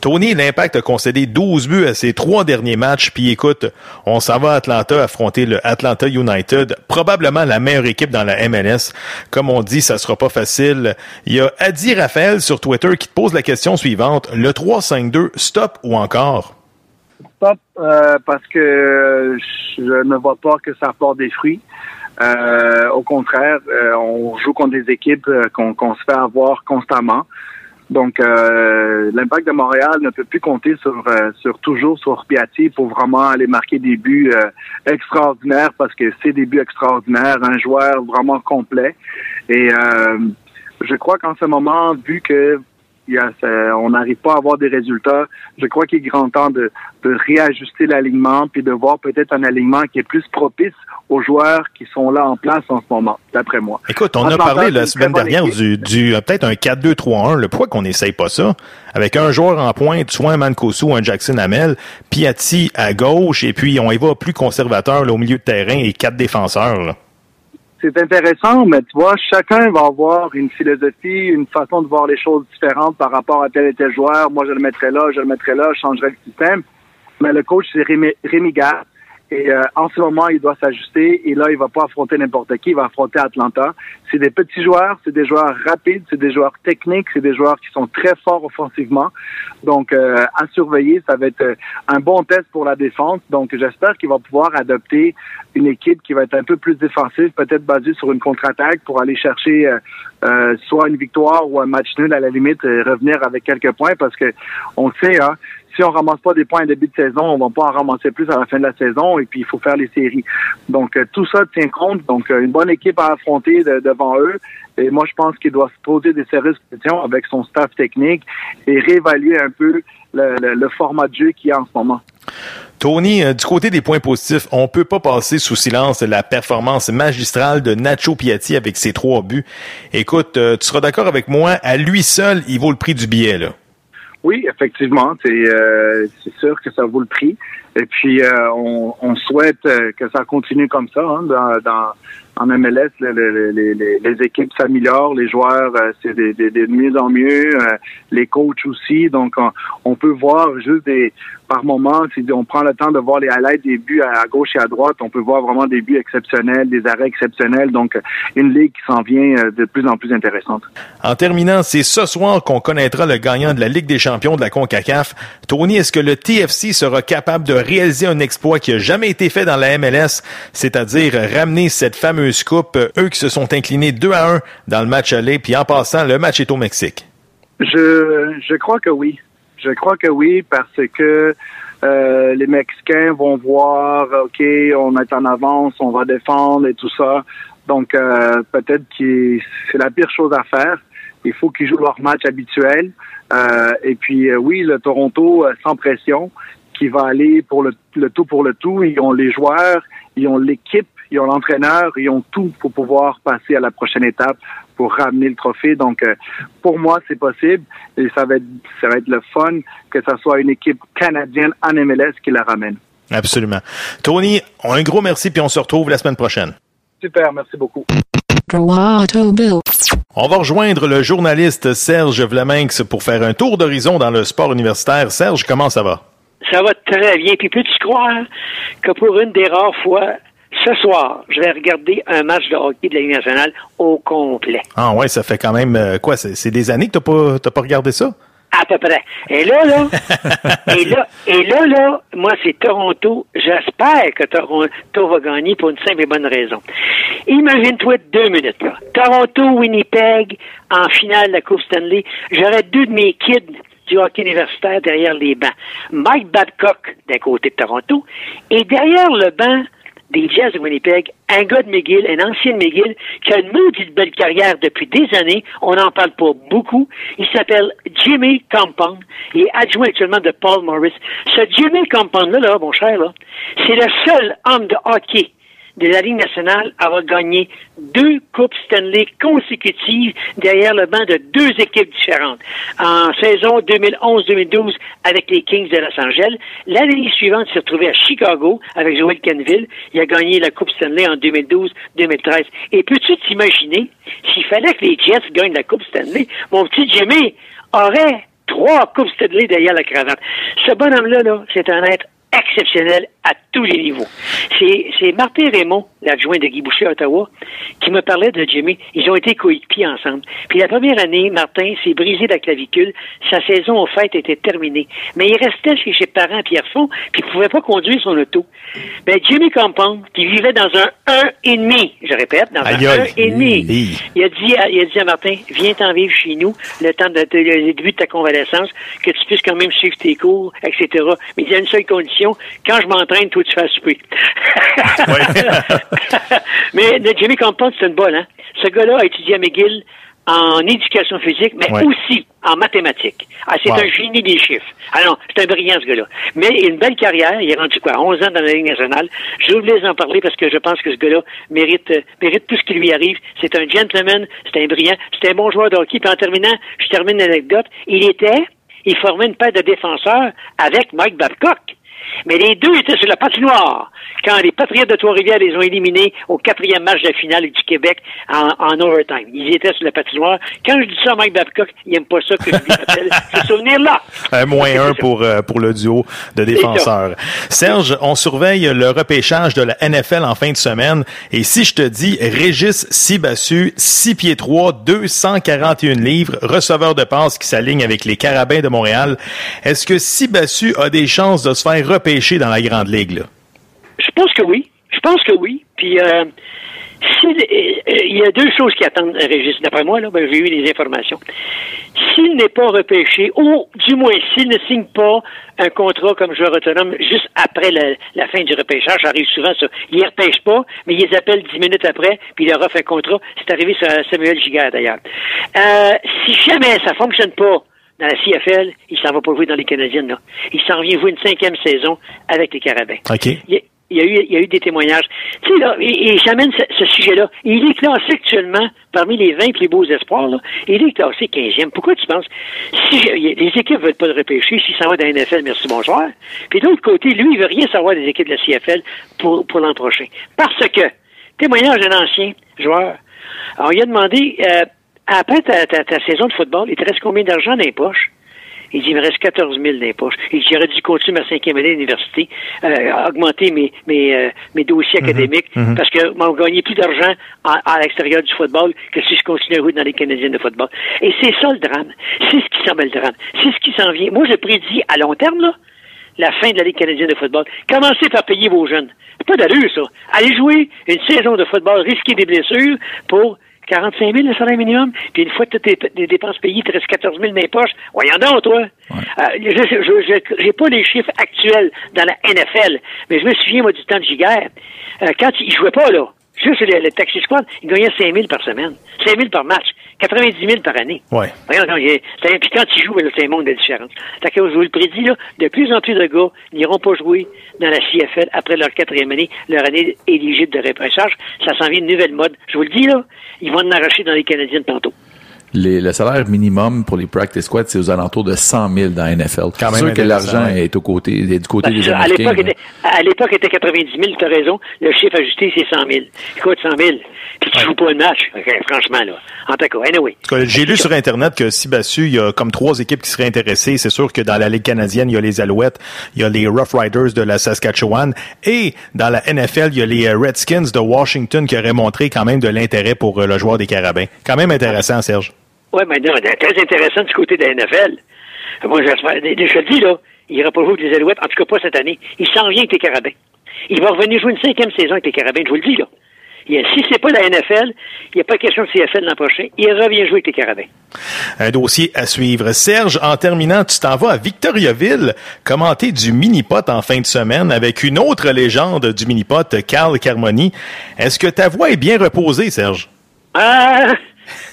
H: Tony, l'Impact a concédé 12 buts à ses trois derniers matchs. Puis écoute, on s'en va à Atlanta affronter le Atlanta United, probablement la meilleure équipe dans la MLS. Comme on dit, ça sera pas facile. Il y a Adi Raphaël sur Twitter qui te pose la question suivante. Le 3-5-2, stop ou encore?
N: Stop, euh, parce que je ne vois pas que ça apporte des fruits. Euh, au contraire, euh, on joue contre des équipes qu'on se fait avoir constamment. Donc, euh, l'impact de Montréal ne peut plus compter sur, euh, sur toujours sur Piatti pour vraiment aller marquer des buts euh, extraordinaires parce que c'est des buts extraordinaires, un joueur vraiment complet. Et je crois qu'en ce moment, vu que on n'arrive pas à avoir des résultats. Je crois qu'il est grand temps de, de réajuster l'alignement puis de voir peut-être un alignement qui est plus propice aux joueurs qui sont là en place en ce moment, d'après moi.
H: Écoute, on a parlé la semaine dernière du, du euh, peut-être un 4-2-3-1. Le pourquoi qu'on n'essaye pas ça? Avec un joueur en pointe, soit un Mancosu ou un Jackson Hamel, Piatti à gauche, et puis on y va plus conservateur là, au milieu de terrain et quatre défenseurs. Là
N: c'est intéressant, mais tu vois, chacun va avoir une philosophie, une façon de voir les choses différentes par rapport à tel et tel joueur. Moi, je le mettrais là, je le mettrais là, je changerais le système. Mais le coach, c'est Rémi, Rémi et euh, en ce moment, il doit s'ajuster. Et là, il va pas affronter n'importe qui. Il va affronter Atlanta. C'est des petits joueurs, c'est des joueurs rapides, c'est des joueurs techniques, c'est des joueurs qui sont très forts offensivement. Donc, euh, à surveiller, ça va être euh, un bon test pour la défense. Donc, j'espère qu'il va pouvoir adopter une équipe qui va être un peu plus défensive, peut-être basée sur une contre-attaque pour aller chercher soit une victoire ou un match nul à la limite, et revenir avec quelques points parce que on sait, hein, si on ramasse pas des points en début de saison, on va pas en ramasser plus à la fin de la saison et puis il faut faire les séries. Donc euh, tout ça tient compte. Donc euh, une bonne équipe à affronter devant eux. Et moi, je pense qu'il doit se poser des sérieuses questions avec son staff technique et réévaluer un peu le, format de jeu qu'il y a en ce moment.
H: Tony, euh, du côté des points positifs, on peut pas passer sous silence la performance magistrale de Nacho Piatti avec ses trois buts. Écoute, tu seras d'accord avec moi, à lui seul, il vaut le prix du billet, là.
N: Oui, effectivement, c'est euh, sûr que ça vaut le prix. Et puis, euh, on, on, souhaite euh, que ça continue comme ça hein, dans, dans, en MLS. Les, équipes s'améliorent, les joueurs, euh, c'est de, de, mieux en mieux, les coachs aussi. Donc, on, on peut voir juste des, par moment, si on prend le temps de voir les highlights des buts à, gauche et à droite, on peut voir vraiment des buts exceptionnels, des arrêts exceptionnels. Donc, une ligue qui s'en vient euh, de plus en plus intéressante.
H: En terminant, c'est ce soir qu'on connaîtra le gagnant de la Ligue des champions de la CONCACAF. Tony, est-ce que le TFC sera capable de réaliser un exploit qui n'a jamais été fait dans la MLS, c'est-à-dire ramener cette fameuse coupe, eux qui se sont inclinés 2 à 1 dans le match aller, puis en passant, le match est au Mexique?
N: Je, je crois que oui. Je crois que oui, parce que euh, les Mexicains vont voir, OK, on est en avance, on va défendre et tout ça. Donc, euh, peut-être que c'est la pire chose à faire. Il faut qu'ils jouent leur match habituel. Euh, et puis, oui, le Toronto, sans pression, qui va aller pour le, le tout pour le tout. Ils ont les joueurs, ils ont l'équipe, ils ont l'entraîneur, ils ont tout pour pouvoir passer à la prochaine étape pour ramener le trophée. Donc, euh, pour moi, c'est possible et ça va, être, ça va être le fun que ce soit une équipe canadienne en MLS qui la ramène.
H: Absolument. Tony, un gros merci puis on se retrouve la semaine prochaine.
N: Super, merci beaucoup.
H: On va rejoindre le journaliste Serge Vlaminx pour faire un tour d'horizon dans le sport universitaire. Serge, comment ça va?
O: Ça va très bien. Puis peux-tu croire que pour une des rares fois, ce soir, je vais regarder un match de hockey de la Ligue nationale au complet.
H: Ah ouais, ça fait quand même euh, quoi? C'est des années que tu n'as pas, pas regardé ça?
O: À peu près. Et là, là, et là, et là, là, moi, c'est Toronto. J'espère que Toronto va gagner pour une simple et bonne raison. Imagine-toi deux minutes, là. Toronto, Winnipeg, en finale de la Coupe Stanley. J'aurais deux de mes kids du hockey universitaire derrière les bancs. Mike Babcock d'un côté de Toronto et derrière le banc des Jazz de Winnipeg, un gars de McGill, un ancien de McGill, qui a une maudite belle carrière depuis des années. On n'en parle pas beaucoup. Il s'appelle Jimmy Compound. Il est adjoint actuellement de Paul Morris. Ce Jimmy Compound-là, là, mon cher, là, c'est le seul homme de hockey de la Ligue nationale avoir gagné deux Coupes Stanley consécutives derrière le banc de deux équipes différentes. En saison 2011-2012 avec les Kings de Los Angeles. L'année suivante, il s'est retrouvé à Chicago avec Joel Canville. Il a gagné la Coupe Stanley en 2012-2013. Et peux-tu t'imaginer s'il fallait que les Jets gagnent la Coupe Stanley, mon petit Jimmy aurait trois Coupes Stanley derrière la cravate. Ce bonhomme-là, -là, c'est un être exceptionnel à tous les niveaux. C'est Martin Raymond, l'adjoint de Guy Boucher à Ottawa, qui me parlait de Jimmy. Ils ont été coéquipiers ensemble. Puis la première année, Martin s'est brisé la clavicule. Sa saison, au fait, était terminée. Mais il restait chez ses parents à Pierrefonds, puis il pouvait pas conduire son auto. Ben, Jimmy Compound, qui vivait dans un 1,5, je répète, dans un 1,5, il a dit à, il a dit à Martin, viens t'en vivre chez nous, le temps de, de, le début de ta convalescence, que tu puisses quand même suivre tes cours, etc. Mais il y a une seule condition, quand je m'entraîne, toi, tu fais souper. mais Jimmy Compound, c'est une bonne, hein? Ce gars-là a étudié à McGill en éducation physique, mais
H: Ouais.
O: aussi en mathématiques. Ah, c'est
H: Wow.
O: un génie des chiffres. Ah non, c'est un brillant, ce gars-là. Mais il a une belle carrière. Il est rendu quoi, 11 ans dans la Ligue nationale. Je voulais en parler parce que je pense que ce gars-là mérite, euh, mérite tout ce qui lui arrive. C'est un gentleman, c'est un brillant, c'est un bon joueur de hockey. Puis en terminant, je termine l'anecdote. Il était, il formait une paire de défenseurs avec Mike Babcock. Mais les deux étaient sur la patinoire quand les Patriotes de Trois-Rivières les ont éliminés au quatrième match de la finale du Québec en, en overtime. Ils étaient sur la patinoire. Quand je dis ça à Mike Babcock, il aime pas ça que je lui rappelle ce souvenir-là.
H: Un moins un pour, euh, pour le duo de défenseurs. Serge, on surveille le repêchage de la NFL en fin de semaine. Et si je te dis Régis Sibassu, 6 pieds 3, 241 livres, receveur de passe qui s'aligne avec les Carabins de Montréal, est-ce que Sibassu a des chances de se faire repêcher dans la Grande Ligue? Là?
O: Je pense que oui. Je pense que oui. Puis, euh, s'il- euh, il y a deux choses qui attendent Régis. D'après moi, là, ben, j'ai eu les informations. S'il n'est pas repêché, ou du moins s'il ne signe pas un contrat comme joueur autonome juste après la, fin du repêchage, ça arrive souvent ça. Il ne repêche pas, mais il les appelle dix minutes après, puis il leur offre un contrat. C'est arrivé sur Samuel Giguère d'ailleurs. Euh, si jamais ça fonctionne pas dans la CFL, il s'en va pas jouer dans les Canadiennes. Là. Il s'en vient jouer une cinquième saison avec les Carabins. Il y a- il y a eu, il y a eu des témoignages. Tu sais, là, et, et j'amène ce, ce sujet-là. Il est classé actuellement parmi les 20 plus beaux espoirs, là. Il est classé 15e. Pourquoi tu penses? Si les équipes veulent pas le repêcher, s'il s'en va dans la NFL, merci, bonsoir. Puis de l'autre côté, lui, il veut rien savoir des équipes de la CFL pour, pour l'an prochain. Parce que, témoignage d'un ancien joueur. Alors, il a demandé, euh, après ta, ta, ta saison de football, il te reste combien d'argent dans les poches? Il dit, il me reste 14 000 dans les poches. Il dit, j'aurais dû continuer ma cinquième année à l'université, euh, augmenter mes, mes, euh, mes dossiers académiques,
H: mhm.
O: parce que m'en gagner plus d'argent à, à l'extérieur du football que si je continue à jouer dans les Canadiennes de football. Et c'est ça le drame. C'est ce qui s'en va le drame. C'est ce qui s'en vient. Moi, je prédis à long terme, là, la fin de la Ligue canadienne de football. Commencez par payer vos jeunes. C'est pas d'allure, ça. Allez jouer une saison de football, risquer des blessures pour 45 000 le salaire minimum, puis une fois que toutes tes, tes dépenses payées, il te reste 14 000 dans les poches. Voyons donc, toi. Euh, je je- je- j'ai pas les chiffres actuels dans la NFL, mais je me souviens, moi, du temps de Giguère. Euh, quand il jouait pas, là, juste le, le Taxi Squad, il gagnait 5 000 par semaine, 5 000 par match, 90 000 par année.
H: Ouais.
O: Puis quand ils jouent, là, c'est un monde de différence. Fait que je vous le prédis, là, de plus en plus de gars n'iront pas jouer dans la CFL après leur quatrième année, leur année éligible de repêchage. Ça s'en vient une nouvelle mode. Je vous le dis, là, ils vont en arracher dans les Canadiennes tantôt.
I: Les- le salaire minimum pour les practice squads, c'est aux alentours de 100 000 dans la NFL.
H: Quand
I: C'est
H: même
I: sûr que l'argent
H: ouais.
I: est, au côté, est du côté
O: Parce
I: des
O: que à
I: Américains.
O: l'époque, était, à l'époque, était 90 000, tu as raison. Le chiffre ajusté, c'est 100 000. Écoute, 100 000. Puis tu joues pas le match. Franchement, là. En tout cas, anyway.
H: J'ai lu sur Internet que Sibassu, il y a comme trois équipes qui seraient intéressées. C'est sûr que dans la Ligue canadienne, il y a les Alouettes, il y a les Rough Riders de la Saskatchewan et dans la NFL, il y a les Redskins de Washington qui auraient montré quand même de l'intérêt pour euh, le joueur des Carabins. Quand même intéressant, Serge.
O: Ouais, mais non, très intéressant du côté de la NFL. Moi, j'espère, je le dis, là, il ira pas jouer avec les Alouettes, en tout cas pas cette année. Il s'en vient avec les Carabins. Il va revenir jouer une cinquième saison avec les Carabins, je vous le dis, là. Il, si c'est pas la NFL, il n'y a pas question de CFL l'an prochain. Il revient jouer avec les Carabins.
H: Un dossier à suivre. Serge, en terminant, tu t'en vas à Victoriaville commenter du mini-pot en fin de semaine avec une autre légende du mini-pot, Carl Carmoni. Est-ce que ta voix est bien reposée, Serge?
O: Ah,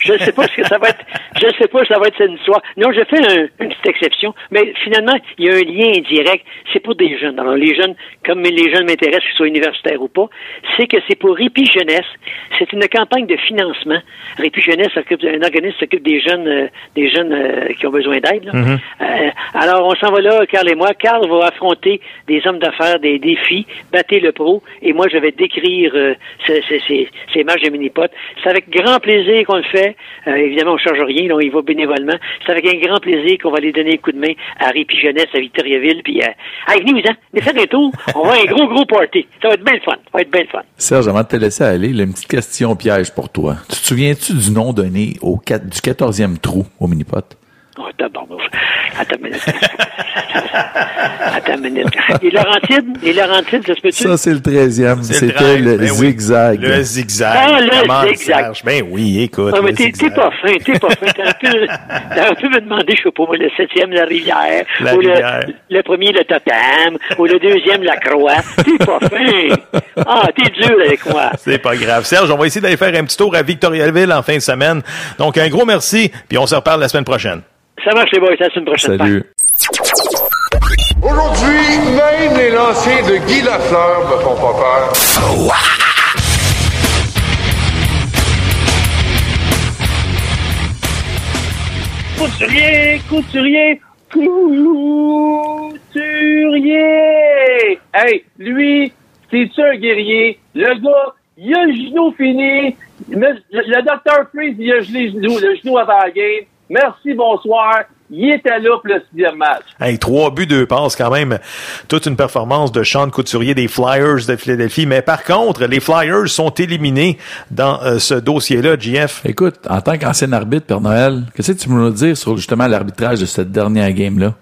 O: je sais pas ce que ça va être. Je sais pas si ça va être cette histoire. Non, je fais un- une petite exception, mais finalement, il y a un lien indirect. C'est pour des jeunes. Alors, les jeunes, comme les jeunes m'intéressent, qu'ils soient universitaires ou pas, c'est que c'est pour Répi Jeunesse. C'est une campagne de financement. Répi Jeunesse s'occupe, un organisme s'occupe des jeunes, euh, des jeunes euh, qui ont besoin d'aide.
H: Mhm.
O: Euh, alors, on s'en va là, Carl et moi. Carl va affronter des hommes d'affaires, des défis, battre le pro, et moi, je vais décrire euh, ce- ce- ces, ces matchs de mini-pot. C'est avec grand plaisir qu'on le fait. Euh, évidemment, on ne charge rien, là, on y va bénévolement. C'est avec un grand plaisir qu'on va aller donner un coup de main à Jeunesse, à Victoriaville, puis euh, hey, venez-vous-en, venez faire un tour. On va avoir un gros, gros party. Ça va être bien le fun. Ça va être bien le fun.
I: Serge, avant de te laisser aller, là, une petite question piège pour toi. Tu te souviens-tu du nom donné au du 14e trou au mini-pot?
O: Oh, attends une minute. attends une minute. Les Laurentides, les Laurentides, ça se peut-tu?
I: Ça, c'est le 13e.
H: C'est le
I: C'était le
H: ben oui.
I: zigzag.
H: Le zigzag.
O: Ah, le
H: Comment,
O: zigzag.
H: Ben oui, écoute.
O: Ah, mais
H: le
O: t'es, pas fin, t'es pas fin. T'aurais pu, pu me demander, je sais pas moi, le septième, la rivière.
H: La
O: ou
H: rivière.
O: Le, le premier, le totem. ou le deuxième, la croix. T'es pas fin. Ah, t'es dur avec moi.
H: C'est pas grave. Serge, on va essayer d'aller faire un petit tour à Victoriaville en fin de semaine. Donc, un gros merci, puis on se reparle la semaine prochaine.
O: Ça marche, les boys. À la semaine prochaine.
I: Salut.
G: Aujourd'hui, même les lancers de Guy Lafleur me font pas peur.
P: Couturier, couturier, couturier. Hey, lui, c'est-tu un guerrier? Le gars, il a le genou fini. Le, le docteur Freeze, il a gelé le genou, le genou avant la game. Merci, bonsoir. Il était là pour le sixième match.
H: Hey, trois buts, deux passes, quand même. Toute une performance de Sean Couturier des Flyers de Philadelphie. Mais par contre, les Flyers sont éliminés dans euh, ce dossier-là, JF.
I: Écoute, en tant qu'ancien arbitre, Père Noël, qu'est-ce que tu peux nous dire sur justement l'arbitrage de cette dernière game-là?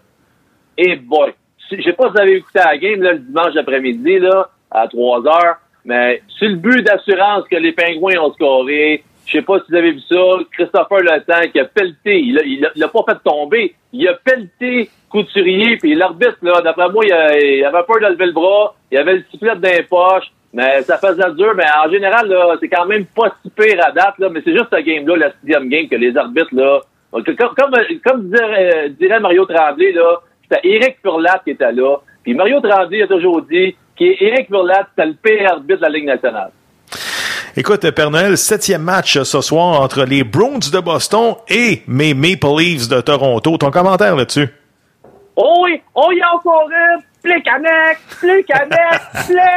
P: Et boy, je sais pas si vous avez écouté la game là, le dimanche après-midi là, à 3 heures, mais sur le but d'assurance que les Pingouins ont scoré, je sais pas si vous avez vu ça, Christopher Le Temps qui a pelleté, il a, il a- pas fait tomber, il a pelleté Couturier, puis l'arbitre, là, d'après moi, il, avait peur de lever le bras, il avait le sifflet dans les poches, mais ça faisait dur, mais en général, là, c'est quand même pas si pire à date, là, mais c'est juste ce game-là, la sixième game, que les arbitres, là, comme, comme dirait, dirait Mario Tremblay, là, c'était Éric Furlat qui était là. Puis Mario Tremblay a toujours dit qu'Éric Furlat, c'était le pire arbitre de la Ligue nationale.
H: Écoute, Père Noël, septième match ce soir entre les Bruins de Boston et mes Maple Leafs de Toronto. Ton commentaire là-dessus?
P: Oh oui, oh, il y a encore un Plécanec, Plécanec, Plécanec!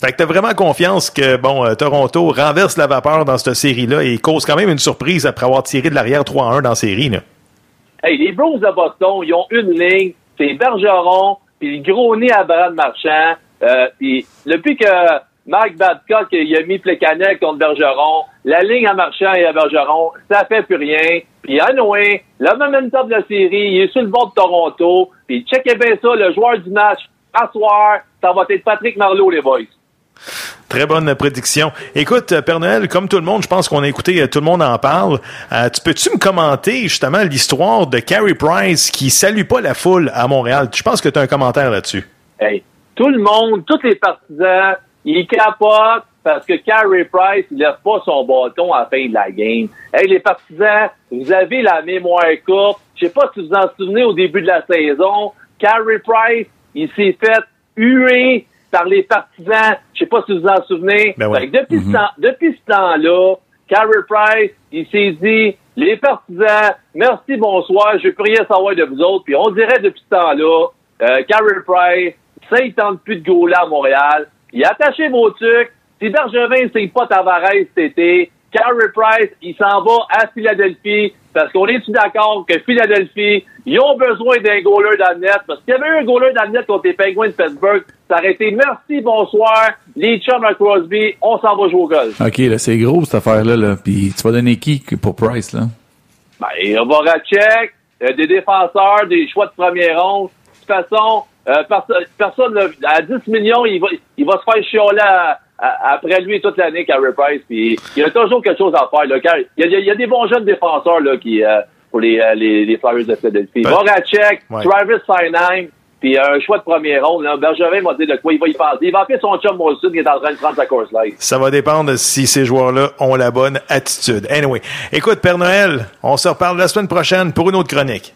H: Fait que t'as vraiment confiance que, bon, euh, Toronto renverse la vapeur dans cette série-là et cause quand même une surprise après avoir tiré de l'arrière 3-1 dans la série, là.
P: Hey, les Bruins de Boston, ils ont une ligne, c'est Bergeron, puis le gros nez à Brad Marchand. Euh, puis depuis que Mike Babcock il a mis Plekanec contre Bergeron, la ligne à Marchand et à Bergeron, ça fait plus rien. Puis anyway, le momentum de la série, il est sur le bord de Toronto. Puis checkez bien ça, le joueur du match, à soir, ça va être Patrick Marleau, les boys.
H: Très bonne prédiction. Écoute, euh, Père Noël, comme tout le monde, je pense qu'on a écouté, euh, tout le monde en parle. Euh, tu peux-tu me commenter justement l'histoire de Carey Price qui salue pas la foule à Montréal? Je pense que tu as un commentaire là-dessus.
P: Hey, tout le monde, tous les partisans, ils capotent parce que Carey Price, il lève pas son bâton à la fin de la game. Hey, les partisans, vous avez la mémoire courte. Je sais pas si vous vous en souvenez au début de la saison. Carey Price, il s'est fait huer par les partisans. Je sais pas si vous vous en souvenez.
H: Ben ouais.
P: Fait que depuis, ce temps, depuis ce temps-là, Carey Price, il s'est dit, les partisans, merci, bonsoir, je veux plus rien savoir de vous autres. Puis on dirait depuis ce temps-là, euh, Carey Price, ça, il tente plus de gauler à Montréal. Il a attaché vos trucs. Si Bergevin, c'est pas Tavares cet été, Carey Price, il s'en va à Philadelphie parce qu'on est-tu d'accord que Philadelphie, ils ont besoin d'un goaler dans le net? Parce qu'il y avait eu un goaler dans le net contre les Penguins de Pittsburgh. Ça aurait été merci, bonsoir, les chums à Crosby, on s'en va jouer au golf.
I: OK, là, c'est gros, cette affaire-là. Là. Puis tu vas donner qui pour Price, là?
P: Ben, il va Voracek, euh, des défenseurs, des choix de première ronde. De toute façon, euh, perso- personne, à 10 millions, il va, il va se faire chialer à- à- après lui toute l'année, Carey Price. Puis il y a toujours quelque chose à faire. Là, il, y a, il y a des bons jeunes défenseurs là, qui, euh, pour les, euh, les, les Flyers de Philadelphie.
H: Ben,
P: Voracek,
H: ouais.
P: Travis Sinheim, Puis un choix de première ronde, là, Bergevin m'a dit de quoi il va y penser. Il va appeler son chum Molson qui est en train de prendre sa course live.
H: Ça va dépendre si ces joueurs-là ont la bonne attitude. Anyway, écoute, Père Noël, on se reparle la semaine prochaine pour une autre chronique.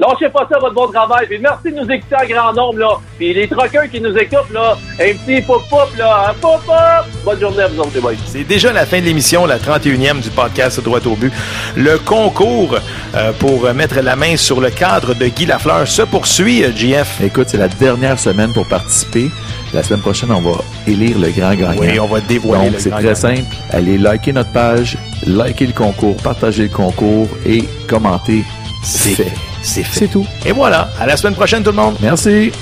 P: Lâchez pas ça, votre bon travail. Puis merci de nous écouter en grand nombre, là. Puis les troqueurs qui nous écoutent, là, un petit pop-pop, là, un pop-pop. Bonne journée à vous autres, les boys.
H: C'est déjà la fin de l'émission, la 31e du podcast Droit au but. Le concours euh, pour mettre la main sur le cadre de Guy Lafleur se poursuit, euh, JF.
I: Écoute, c'est la dernière semaine pour participer. La semaine prochaine, on va élire le grand gagnant.
H: Oui, on va dévoiler
I: Donc,
H: le
I: c'est
H: grand
I: très
H: gagnant.
I: simple. Allez liker notre page, liker le concours, partager le concours et commenter.
H: C'est fait. C'est fait.
I: C'est tout.
H: Et voilà. À la semaine prochaine, tout le monde.
I: Merci.